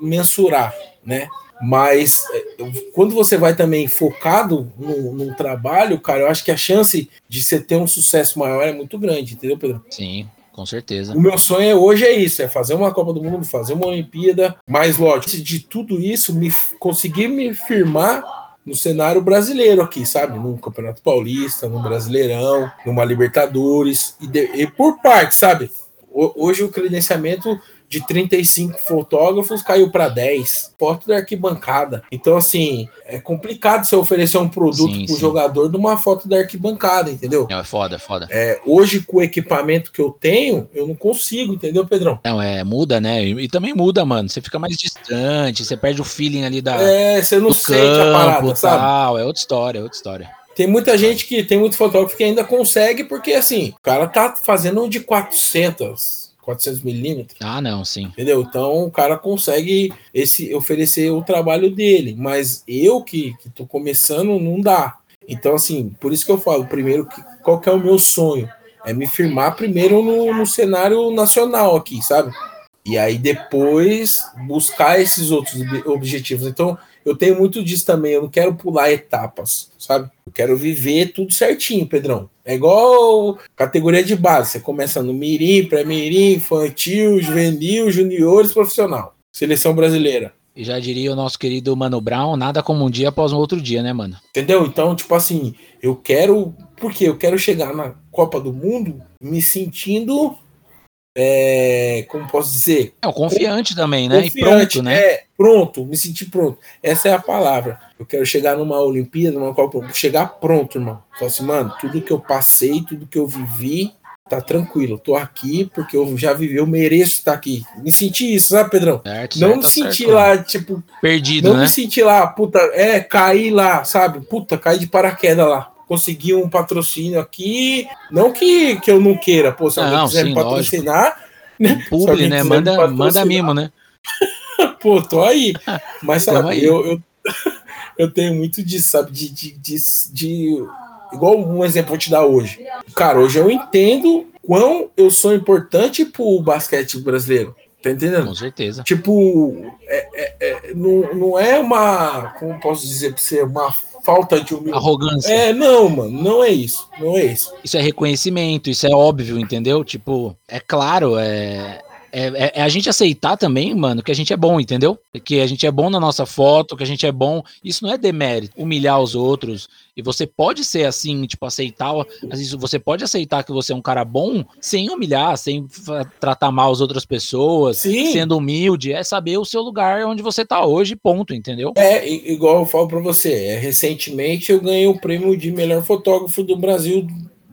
mensurar, né? Mas quando você vai também focado no, no, trabalho, cara, eu acho que a chance de você ter um sucesso maior é muito grande, entendeu, Pedro? Sim, com certeza. O meu sonho hoje é isso: é fazer uma Copa do Mundo, fazer uma Olimpíada, mas lógico, de tudo isso, me conseguir me firmar no cenário brasileiro aqui, sabe? No Campeonato Paulista, no Brasileirão, numa Libertadores, e, de, e por parte, sabe? Hoje o credenciamento de 35 fotógrafos caiu para 10. Foto da arquibancada. Então, assim, é complicado você oferecer um produto para o jogador de uma foto da arquibancada, entendeu? Não, é foda, é foda. É, hoje, com o equipamento que eu tenho, eu não consigo, entendeu, Pedrão? Não, é, muda, né? E, e também muda, mano. Você fica mais distante, você perde o feeling ali da. É, você não sente campo, a parada, sabe? Tal, é outra história, é outra história. Tem muita gente que tem muito fotógrafo que ainda consegue, porque assim, o cara tá fazendo um de 400, 400 milímetros. Ah, não, sim. Entendeu? Então o cara consegue esse oferecer o trabalho dele, mas eu que, que tô começando não dá. Então assim, por isso que eu falo, primeiro que qual que é o meu sonho? É me firmar primeiro no, no cenário nacional aqui, sabe? E aí depois buscar esses outros objetivos. Então, eu tenho muito disso também. Eu não quero pular etapas, sabe? Eu quero viver tudo certinho, Pedrão. É igual categoria de base. Você começa no mirim, pré-mirim, infantil, juvenil, juniores, profissional. Seleção brasileira. E já diria o nosso querido Mano Brown, nada como um dia após um outro dia, né, mano? Entendeu? Então, tipo assim, eu quero. Porque eu quero chegar na Copa do Mundo me sentindo é, como posso dizer? É, confiante também, né? Confiante, e pronto, né? É, pronto, me senti pronto. Essa é a palavra. Eu quero chegar numa Olimpíada, numa Copa, chegar pronto, irmão. Falar assim, mano, tudo que eu passei, tudo que eu vivi, tá tranquilo. Tô aqui porque eu já vivi, eu mereço estar aqui. Me senti isso, sabe, Pedrão? Certo, não certo, me tá senti certo, lá, tipo. Perdido, não né? me senti lá, puta, é, caí lá, sabe? Puta, caí de paraquedas lá conseguir um patrocínio aqui. Não que, que eu não queira, pô, se alguém quiser sim, me patrocinar. Né? Publi, né? Manda, manda mimo, né? pô, tô aí. Mas sabe, aí. Eu, eu, eu, tenho muito disso, sabe? De, de, de, de, Igual um exemplo eu te dar hoje. Cara, hoje eu entendo quão eu sou importante pro basquete brasileiro. Tá entendendo? Com certeza. Tipo, é, é, é, não, não é uma. Como posso dizer pra você? Uma falta de humildade. Arrogância. É, não, mano, não é isso. Não é isso. Isso é reconhecimento, isso é óbvio, entendeu? Tipo, é claro, é. É, é, é, a gente aceitar também, mano, que a gente é bom, entendeu? Que a gente é bom na nossa foto, que a gente é bom. Isso não é demérito, humilhar os outros. E você pode ser assim, tipo, aceitar. Você pode aceitar que você é um cara bom sem humilhar, sem tratar mal as outras pessoas, Sim. sendo humilde. É saber o seu lugar onde você tá hoje, ponto, entendeu? É, igual eu falo pra você. É, recentemente eu ganhei o prêmio de melhor fotógrafo do Brasil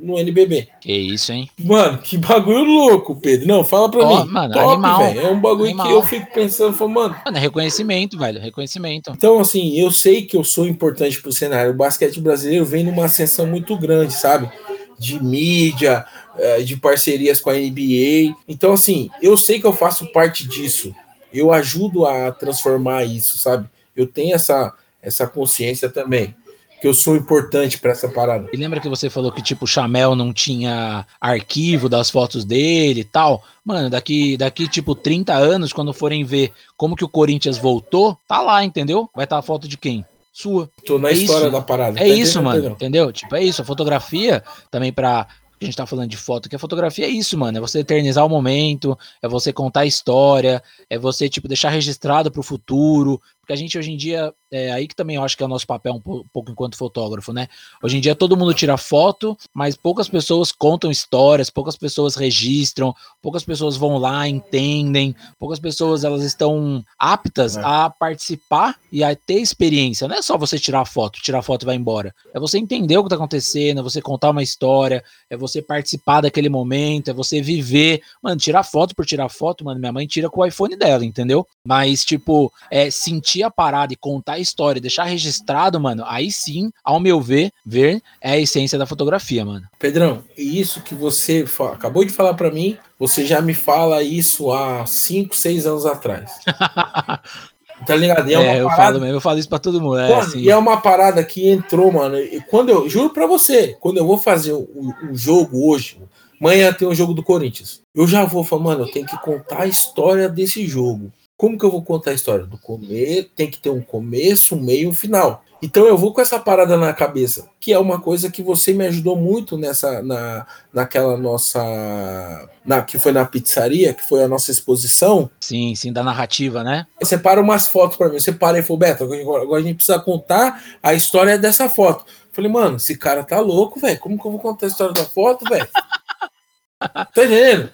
no NBB. Que isso, hein? Mano, que bagulho louco, Pedro. Não, fala pra oh, mim. Mano, Top, animal. É um bagulho animal. que eu fico pensando, falo, mano. Mano, é reconhecimento, velho. Reconhecimento. Então, assim, eu sei que eu sou importante pro cenário. O basquete brasileiro vem numa ascensão muito grande, sabe? De mídia, eh, de parcerias com a NBA. Então, assim, eu sei que eu faço parte disso. Eu ajudo a transformar isso, sabe? Eu tenho essa, essa consciência também que eu sou importante para essa parada. E lembra que você falou que tipo o Chamel não tinha arquivo das fotos dele e tal? Mano, daqui daqui tipo 30 anos quando forem ver como que o Corinthians voltou, tá lá, entendeu? Vai estar tá a foto de quem? Sua. Tô na é história isso. da parada. É tá isso, mano, entendeu? Tipo, é isso, a fotografia também para a gente tá falando de foto, que a fotografia é isso, mano. É você eternizar o momento, é você contar a história, é você, tipo, deixar registrado para o futuro. Porque a gente hoje em dia é aí que também eu acho que é o nosso papel um pouco enquanto fotógrafo, né? Hoje em dia todo mundo tira foto, mas poucas pessoas contam histórias, poucas pessoas registram, poucas pessoas vão lá, entendem, poucas pessoas elas estão aptas é. a participar e a ter experiência. Não é só você tirar foto, tirar foto e vai embora. É você entender o que tá acontecendo, é você contar uma história, é você participar daquele momento, é você viver. Mano, tirar foto por tirar foto, mano, minha mãe tira com o iPhone dela, entendeu? Mas, tipo, é sentir a parada e contar história, deixar registrado, mano, aí sim, ao meu ver, ver é a essência da fotografia, mano. Pedrão, e isso que você acabou de falar para mim, você já me fala isso há 5, 6 anos atrás. Tá ligado? E é, é eu parada... falo mesmo, eu falo isso pra todo mundo. É, assim. E é uma parada que entrou, mano. E quando eu juro pra você, quando eu vou fazer o, o jogo hoje, amanhã tem o jogo do Corinthians. Eu já vou falar, mano, eu tenho que contar a história desse jogo. Como que eu vou contar a história? Do começo, tem que ter um começo, um meio e um final. Então eu vou com essa parada na cabeça, que é uma coisa que você me ajudou muito nessa na, naquela nossa na que foi na pizzaria, que foi a nossa exposição. Sim, sim, da narrativa, né? Você para umas fotos para mim, você para e falou, Beto, agora a gente precisa contar a história dessa foto. falei, mano, esse cara tá louco, velho. Como que eu vou contar a história da foto, velho? tá entendendo?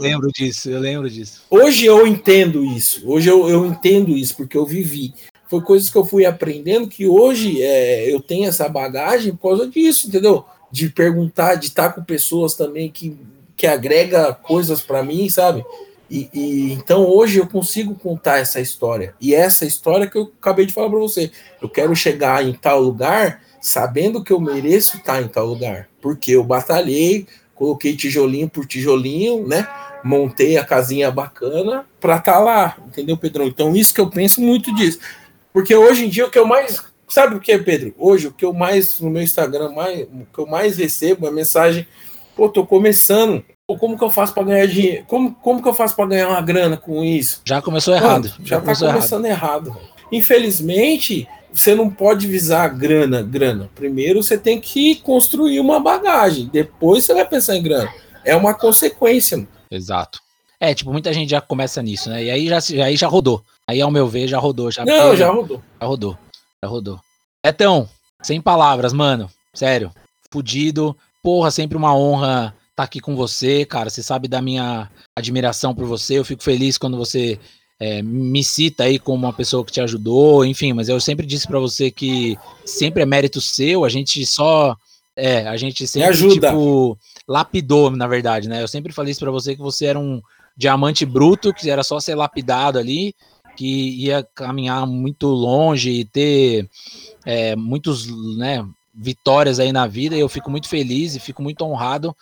Lembro disso, eu lembro disso. Hoje eu entendo isso. Hoje eu, eu entendo isso, porque eu vivi. Foi coisas que eu fui aprendendo que hoje é, eu tenho essa bagagem por causa disso, entendeu? De perguntar, de estar com pessoas também que, que agrega coisas para mim, sabe? E, e, então hoje eu consigo contar essa história. E essa história que eu acabei de falar para você. Eu quero chegar em tal lugar sabendo que eu mereço estar em tal lugar. Porque eu batalhei, coloquei tijolinho por tijolinho, né? Montei a casinha bacana para estar tá lá, entendeu, Pedrão? Então isso que eu penso muito disso. Porque hoje em dia o que eu mais sabe o que é, Pedro? Hoje o que eu mais no meu Instagram, mais, o que eu mais recebo é mensagem, pô, tô começando, como que eu faço para ganhar dinheiro? Como, como que eu faço para ganhar uma grana com isso? Já começou errado. já, já tá começando errado. errado. Infelizmente, você não pode visar grana, grana. Primeiro você tem que construir uma bagagem, depois você vai pensar em grana. É uma consequência. Mano. Exato. É, tipo, muita gente já começa nisso, né? E aí já, aí já rodou. Aí, ao meu ver, já rodou. Já não, já rodou. Já rodou. Já rodou. Então, sem palavras, mano. Sério. Fudido. Porra, sempre uma honra estar tá aqui com você, cara. Você sabe da minha admiração por você. Eu fico feliz quando você é, me cita aí como uma pessoa que te ajudou, enfim, mas eu sempre disse para você que sempre é mérito seu, a gente só é, a gente sempre ajuda. tipo lapidou, na verdade, né? Eu sempre falei isso para você que você era um diamante bruto, que era só ser lapidado ali, que ia caminhar muito longe e ter é, muitos, né, vitórias aí na vida, e eu fico muito feliz e fico muito honrado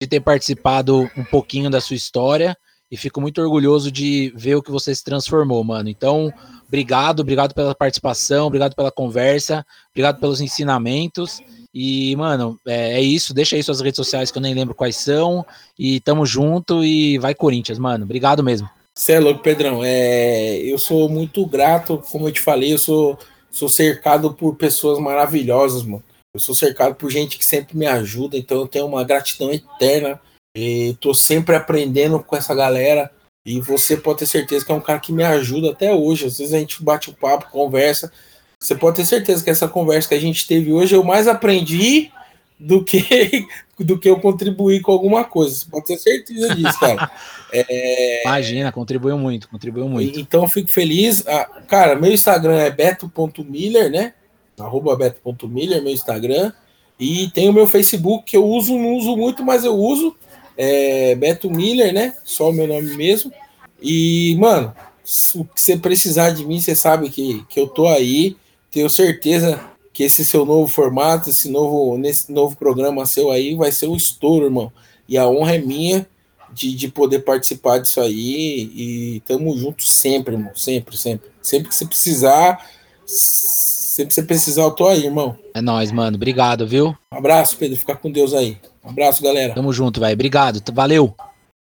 de ter participado um pouquinho da sua história e fico muito orgulhoso de ver o que você se transformou, mano. Então, obrigado, obrigado pela participação, obrigado pela conversa, obrigado pelos ensinamentos. E, mano, é, é, isso. Deixa aí suas redes sociais que eu nem lembro quais são. E tamo junto e vai Corinthians, mano. Obrigado mesmo. Você é louco, Pedrão. É, eu sou muito grato, como eu te falei, eu sou, sou cercado por pessoas maravilhosas, mano. Eu sou cercado por gente que sempre me ajuda, então eu tenho uma gratidão eterna e tô sempre aprendendo com essa galera. E você pode ter certeza que é um cara que me ajuda até hoje. Às vezes a gente bate o um papo, conversa. Você pode ter certeza que essa conversa que a gente teve hoje eu mais aprendi do que do que eu contribuí com alguma coisa. Você pode ter certeza disso, cara. É... Imagina, contribuiu muito, contribuiu muito. Então eu fico feliz. Ah, cara, meu Instagram é beto.miller, né? Arroba beto.miller, meu Instagram. E tem o meu Facebook, que eu uso, não uso muito, mas eu uso é Beto Miller, né? Só o meu nome mesmo. E, mano, o que você precisar de mim, você sabe que, que eu tô aí. Tenho certeza que esse seu novo formato, esse novo, nesse novo programa seu aí, vai ser um estouro, irmão. E a honra é minha de, de poder participar disso aí. E tamo junto sempre, irmão. Sempre, sempre. Sempre que você precisar, sempre que você precisar, eu tô aí, irmão. É nóis, mano. Obrigado, viu? Um abraço, Pedro. Fica com Deus aí. Um abraço, galera. Tamo junto, velho. Obrigado. Valeu.